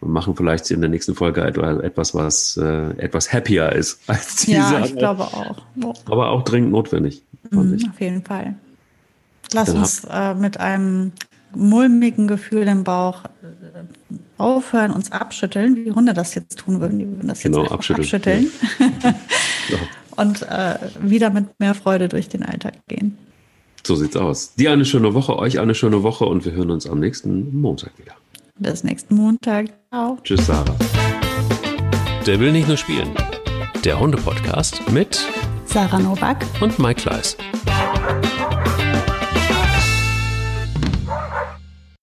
machen vielleicht in der nächsten Folge etwas, was äh, etwas happier ist als diese. Ja, ich glaube auch. Aber auch dringend notwendig. Mhm, auf jeden Fall. Lass Dann uns äh, mit einem mulmigen Gefühl im Bauch äh, aufhören, uns abschütteln, wie Hunde das jetzt tun würden. Die würden das jetzt genau, abschütteln. abschütteln. *laughs* Ja. Und äh, wieder mit mehr Freude durch den Alltag gehen. So sieht's aus. Dir eine schöne Woche, euch eine schöne Woche und wir hören uns am nächsten Montag wieder. Bis nächsten Montag. Ciao. Tschüss, Sarah. Der will nicht nur spielen. Der Hunde-Podcast mit Sarah Novak und Mike Kleiss.